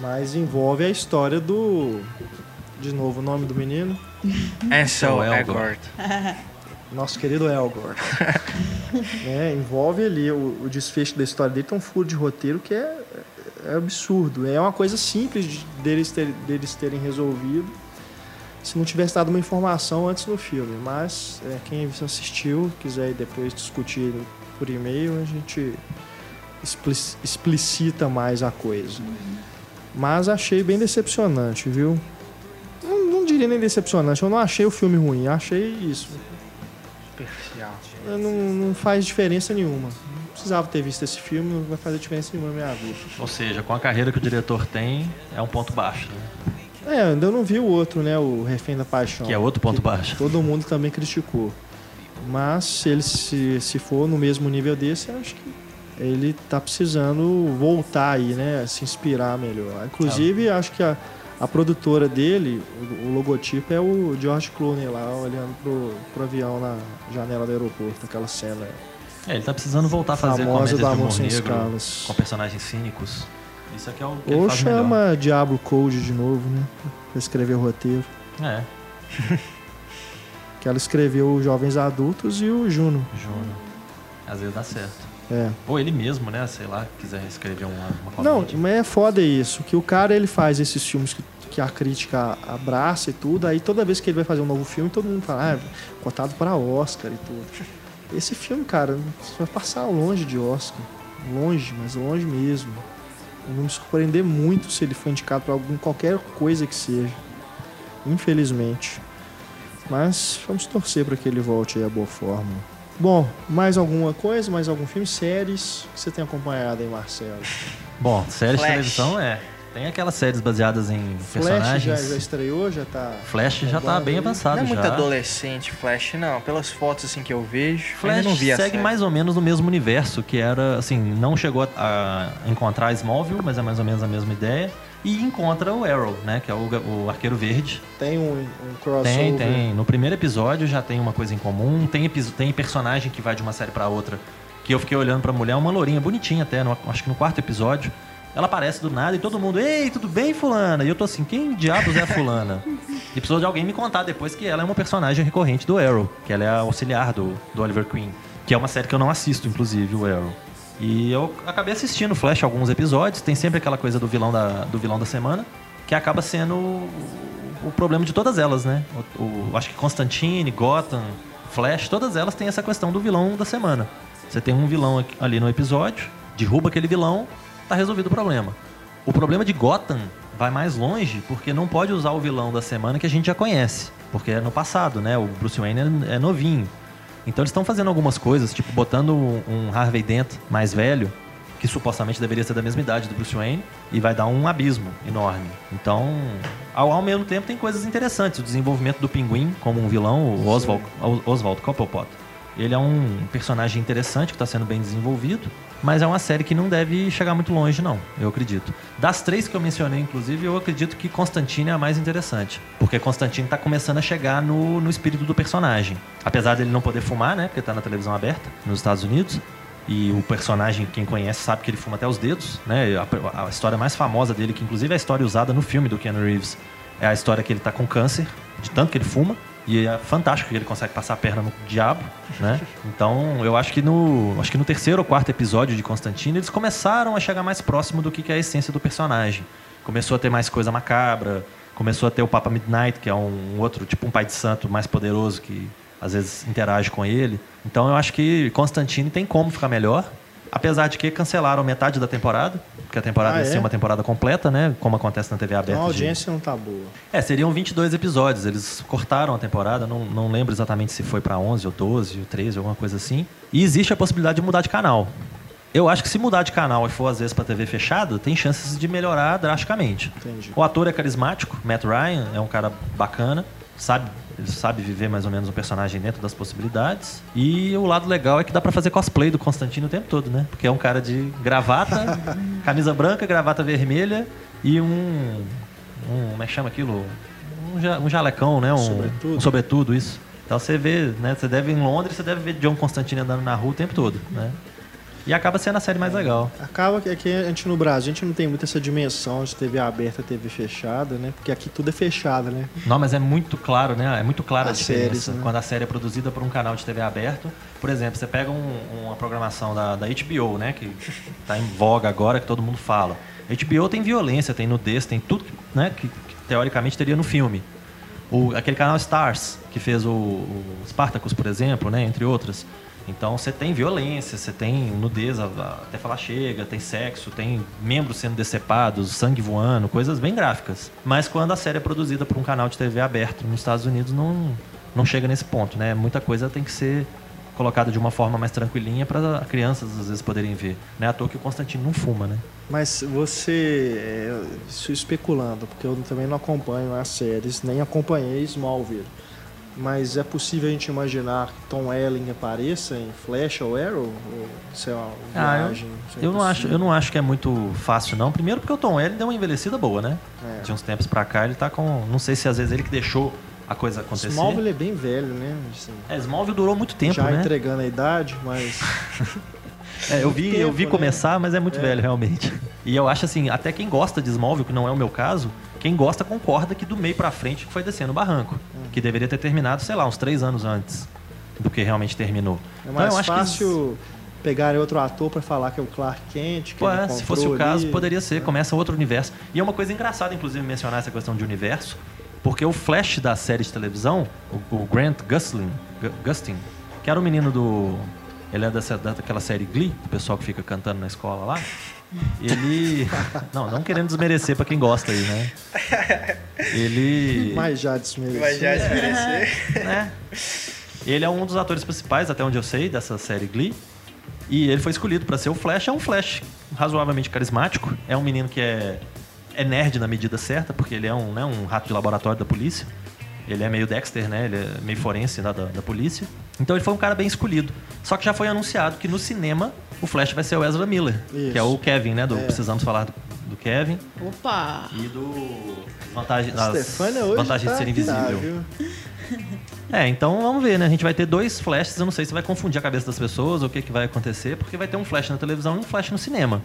Mas envolve a história do. De novo, o nome do menino? Ansel Elgort. Nosso querido Elgort. é, envolve ali o, o, desfecho da história dele, tem um furo de roteiro que é, é absurdo. É uma coisa simples de, deles, ter, deles terem resolvido se não tivesse dado uma informação antes no filme. Mas é, quem assistiu, quiser depois discutir por e-mail, a gente explicita mais a coisa. Mas achei bem decepcionante, viu? Não, não, diria nem decepcionante, eu não achei o filme ruim, achei isso. Superficial. Não, não faz diferença nenhuma. Não precisava ter visto esse filme, não vai fazer diferença nenhuma na minha vida. Ou seja, com a carreira que o diretor tem, é um ponto baixo. Né? É, ainda não vi o outro, né? O Refém da Paixão. Que é outro ponto baixo. Todo mundo também criticou. Mas se ele se, se for no mesmo nível desse, acho que ele tá precisando voltar aí, né? Se inspirar melhor. Inclusive, ah. acho que a, a produtora dele, o, o, logotipo é o George Clooney lá, olhando pro, pro avião na janela do aeroporto, aquela cena. É, ele tá precisando voltar a fazer comédias de humor negro escalas. com personagens cínicos. Isso aqui é o que Ou chama melhor. Diablo Code de novo, né? Pra escrever o roteiro. É. que ela escreveu Jovens Adultos e o Juno. Juno. Às vezes dá certo. É. Ou ele mesmo, né? Sei lá, quiser escrever uma, uma Não, mas é foda isso. Que o cara ele faz esses filmes que, que a crítica abraça e tudo. Aí toda vez que ele vai fazer um novo filme, todo mundo fala, ah, cotado para Oscar e tudo. Esse filme, cara, vai passar longe de Oscar. Longe, mas longe mesmo. Eu vou me surpreender muito se ele for indicado para algum qualquer coisa que seja. Infelizmente. Mas vamos torcer para que ele volte aí à boa forma. Bom, mais alguma coisa? Mais algum filme? Séries que você tem acompanhado aí, Marcelo? Bom, séries de televisão é. Tem aquelas séries baseadas em Flash personagens. Já, já estreou, já tá. Flash já tá bem avançado. Não é muito já. adolescente Flash, não. Pelas fotos assim que eu vejo, Flash não vi segue mais ou menos no mesmo universo, que era assim, não chegou a encontrar Smallville, mas é mais ou menos a mesma ideia e encontra o Arrow, né? Que é o, o Arqueiro Verde. Tem um, um crossover? Tem, tem. No primeiro episódio já tem uma coisa em comum. Tem, tem personagem que vai de uma série para outra. Que eu fiquei olhando pra mulher, uma lourinha bonitinha até, no, acho que no quarto episódio. Ela aparece do nada e todo mundo, ei, tudo bem, fulana? E eu tô assim, quem diabos é a fulana? e precisou de alguém me contar depois que ela é uma personagem recorrente do Arrow, que ela é a auxiliar do, do Oliver Queen. Que é uma série que eu não assisto, inclusive, o Arrow. E eu acabei assistindo Flash alguns episódios, tem sempre aquela coisa do vilão da, do vilão da semana, que acaba sendo o, o problema de todas elas, né? O, o, acho que Constantine, Gotham, Flash, todas elas têm essa questão do vilão da semana. Você tem um vilão ali no episódio, derruba aquele vilão, tá resolvido o problema. O problema de Gotham vai mais longe porque não pode usar o vilão da semana que a gente já conhece. Porque é no passado, né? O Bruce Wayne é, é novinho. Então eles estão fazendo algumas coisas, tipo botando um Harvey Dent mais velho, que supostamente deveria ser da mesma idade do Bruce Wayne, e vai dar um abismo enorme. Então, ao, ao mesmo tempo, tem coisas interessantes. O desenvolvimento do Pinguim como um vilão, o Oswald, Oswald Cobblepot. Ele é um personagem interessante que está sendo bem desenvolvido. Mas é uma série que não deve chegar muito longe, não, eu acredito. Das três que eu mencionei, inclusive, eu acredito que Constantine é a mais interessante. Porque Constantine está começando a chegar no, no espírito do personagem. Apesar dele não poder fumar, né? Porque está na televisão aberta nos Estados Unidos. E o personagem, quem conhece, sabe que ele fuma até os dedos, né? A, a história mais famosa dele, que inclusive é a história usada no filme do Keanu Reeves, é a história que ele está com câncer, de tanto que ele fuma. E é fantástico que ele consegue passar a perna no diabo, né? Então, eu acho que no, acho que no terceiro ou quarto episódio de Constantino, eles começaram a chegar mais próximo do que é a essência do personagem. Começou a ter mais coisa macabra, começou a ter o Papa Midnight, que é um outro, tipo um pai de santo mais poderoso que às vezes interage com ele. Então, eu acho que Constantine tem como ficar melhor. Apesar de que cancelaram metade da temporada, porque a temporada ah, ia é? ser uma temporada completa, né? Como acontece na TV aberta. Então a audiência de... não tá boa. É, seriam 22 episódios. Eles cortaram a temporada, não, não lembro exatamente se foi para 11 ou 12 ou 13, alguma coisa assim. E existe a possibilidade de mudar de canal. Eu acho que se mudar de canal e for às vezes para TV fechada, tem chances de melhorar drasticamente. Entendi. O ator é carismático, Matt Ryan é um cara bacana, sabe ele sabe viver mais ou menos o personagem dentro das possibilidades. E o lado legal é que dá para fazer cosplay do Constantino o tempo todo, né? Porque é um cara de gravata, camisa branca, gravata vermelha e um. um como é que chama aquilo? Um, um jalecão, né? Um sobretudo. um sobretudo, isso. Então você vê, né? Você deve em Londres, você deve ver John Constantino andando na rua o tempo todo, né? E acaba sendo a série mais legal. Acaba que aqui a gente no Brasil, a gente não tem muito essa dimensão de TV aberta, TV fechada, né? Porque aqui tudo é fechado, né? Não, mas é muito claro, né? É muito clara a diferença séries, né? quando a série é produzida por um canal de TV aberto. Por exemplo, você pega um, uma programação da, da HBO, né? Que está em voga agora, que todo mundo fala. HBO tem violência, tem nudez, tem tudo né? que, que teoricamente teria no filme. O, aquele canal Stars, que fez o, o Spartacus, por exemplo, né? Entre outras então você tem violência, você tem nudez até falar chega, tem sexo, tem membros sendo decepados, sangue voando, coisas bem gráficas. Mas quando a série é produzida por um canal de TV aberto nos Estados Unidos, não, não chega nesse ponto, né? Muita coisa tem que ser colocada de uma forma mais tranquilinha para crianças às vezes poderem ver. Não é à toa que o Constantino não fuma, né? Mas você, é, isso especulando, porque eu também não acompanho as séries, nem acompanhei Smallville. Mas é possível a gente imaginar que Tom Welling apareça em Flash ou Arrow? Ou isso é uma viagem? Ah, eu, eu não acho, eu não acho que é muito fácil, não. Primeiro porque o Tom Welling deu uma envelhecida boa, né? É. De uns tempos pra cá ele tá com. Não sei se às vezes ele que deixou a coisa acontecer. Smallville é bem velho, né? Assim, é, Smallville durou muito tempo, já né? entregando a idade, mas. é, eu vi, tempo, eu vi né? começar, mas é muito é. velho, realmente. E eu acho assim, até quem gosta de Smallville, que não é o meu caso, quem gosta concorda que do meio para frente foi descendo o barranco. Uhum. Que deveria ter terminado, sei lá, uns três anos antes do que realmente terminou. É mais então, eu fácil que... pegar outro ator para falar que é o Clark Kent. Que Pô, é, se fosse o caso, ali, poderia ser. É. Começa outro universo. E é uma coisa engraçada, inclusive, mencionar essa questão de universo, porque o Flash da série de televisão, o, o Grant Gustin, Gustin, que era o menino do. Ele é dessa, daquela série Glee, o pessoal que fica cantando na escola lá. Ele. Não, não querendo desmerecer para quem gosta aí, né? Ele. Mas já desmerecer. Mas já desmerecer. Né? Ele é um dos atores principais, até onde eu sei, dessa série Glee. E ele foi escolhido para ser o Flash. É um Flash razoavelmente carismático. É um menino que é, é nerd na medida certa, porque ele é um, né, um rato de laboratório da polícia. Ele é meio Dexter, né? Ele é meio forense da, da polícia. Então ele foi um cara bem escolhido. Só que já foi anunciado que no cinema o Flash vai ser o Ezra Miller, Isso. que é o Kevin, né? Do, é. Precisamos falar do, do, Kevin. Opa! E do vantagem, das vantagens tá de ser invisível. é, então vamos ver, né? A gente vai ter dois flashes, eu não sei se vai confundir a cabeça das pessoas ou o que, que vai acontecer, porque vai ter um flash na televisão e um flash no cinema.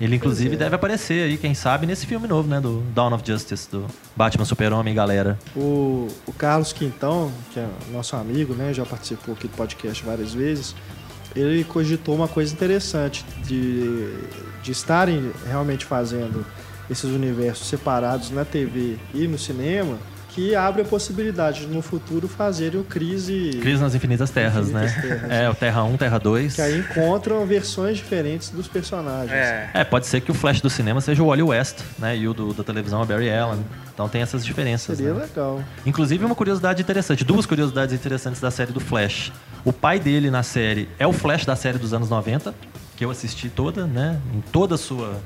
Ele, inclusive, é. deve aparecer aí, quem sabe, nesse filme novo, né? Do Dawn of Justice, do Batman Super-Homem galera. O, o Carlos Quintão, que é nosso amigo, né? Já participou aqui do podcast várias vezes ele cogitou uma coisa interessante de, de estarem realmente fazendo esses universos separados na TV e no cinema, que abre a possibilidade de no futuro fazerem o Crise. Crise nas Infinitas Terras, Infinitas né? Terras. É, o Terra 1, Terra 2. Que aí encontram versões diferentes dos personagens. É. É, pode ser que o Flash do cinema seja o Wally West, né? E o do, da televisão é o Barry Allen. Então tem essas diferenças. Seria né? legal. Inclusive, uma curiosidade interessante, duas curiosidades interessantes da série do Flash. O pai dele na série é o Flash da série dos anos 90, que eu assisti toda, né? Em toda a sua.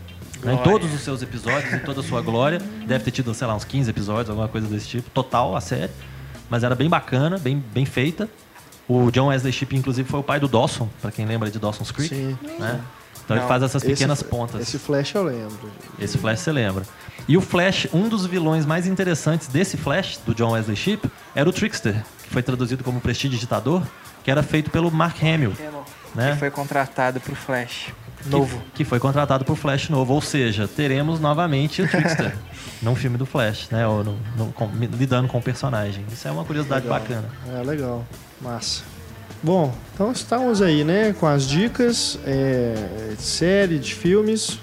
Né, em todos os seus episódios, em toda a sua glória. Deve ter tido, sei lá, uns 15 episódios, alguma coisa desse tipo. Total, a série. Mas era bem bacana, bem, bem feita. O John Wesley Shipp, inclusive, foi o pai do Dawson, pra quem lembra de Dawson's Creek. Sim. Né? Então ele Não, faz essas pequenas esse, pontas. Esse Flash eu lembro. Esse Flash você lembra. E o Flash, um dos vilões mais interessantes desse Flash, do John Wesley Shipp, era o Trickster, que foi traduzido como Prestidigitador, que era feito pelo Mark Hamill, né? Que foi contratado pro Flash. Que- Novo. Que, foi contratado por Flash novo. Ou seja, teremos novamente o Trickster num filme do Flash, né? Ou no- no- com- lidando com o personagem. Isso é uma curiosidade Legal. bacana. É legal. Massa. Bom, então estamos aí, né, com as dicas é, de série, de filmes,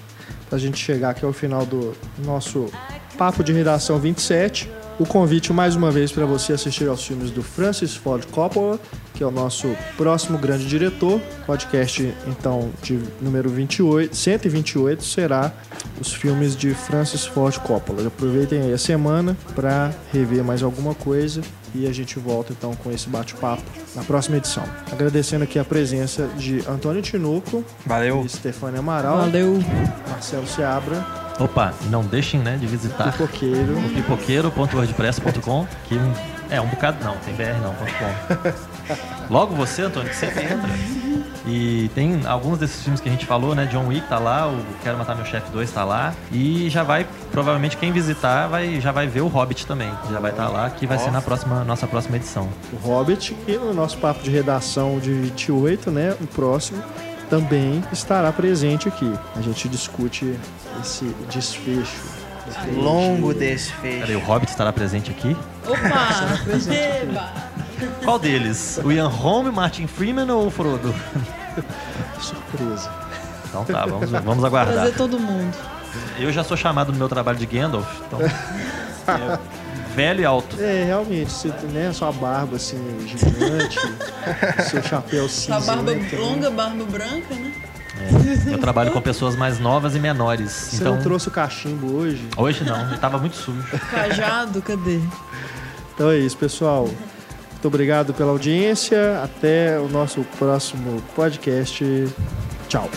pra gente chegar aqui ao final do nosso Papo de Redação 27. O convite mais uma vez para você assistir aos filmes do Francis Ford Coppola, que é o nosso próximo grande diretor. Podcast, então, de número 28, 128 será os filmes de Francis Ford Coppola. Aproveitem aí a semana para rever mais alguma coisa e a gente volta então com esse bate-papo na próxima edição. Agradecendo aqui a presença de Antônio Tinoco Valeu. e Stefania Amaral, Valeu. Marcelo Seabra, Opa, não deixem né, de visitar Pipoqueiro. o pipoqueiro.wordpress.com, que é um bocado não, tem br não, ponto .com. Logo você, Antônio, que sempre entra. E tem alguns desses filmes que a gente falou, né? John Wick tá lá, o Quero Matar Meu Chefe 2 tá lá. E já vai, provavelmente quem visitar vai, já vai ver o Hobbit também. Já vai estar lá, que vai ser na próxima, nossa próxima edição. o Hobbit, que no nosso papo de redação de 28, né, o próximo, também estará presente aqui. A gente discute esse desfecho. Longo Peraí, desfecho. o Hobbit estará presente aqui? Opa! Eba! Qual deles? O Ian Holm, Martin Freeman ou o Frodo? Surpresa. Então tá, vamos, vamos aguardar. Trazer todo mundo. Eu já sou chamado no meu trabalho de Gandalf, então. é velho e alto. É, realmente, você né, sua barba assim, gigante, seu chapéu Sua cinza. barba né, longa, barba branca, né? Eu trabalho com pessoas mais novas e menores. Você então, não trouxe o cachimbo hoje? hoje não, ele tava muito sujo. Cajado, cadê? Então é isso, pessoal. Muito obrigado pela audiência. Até o nosso próximo podcast. Tchau.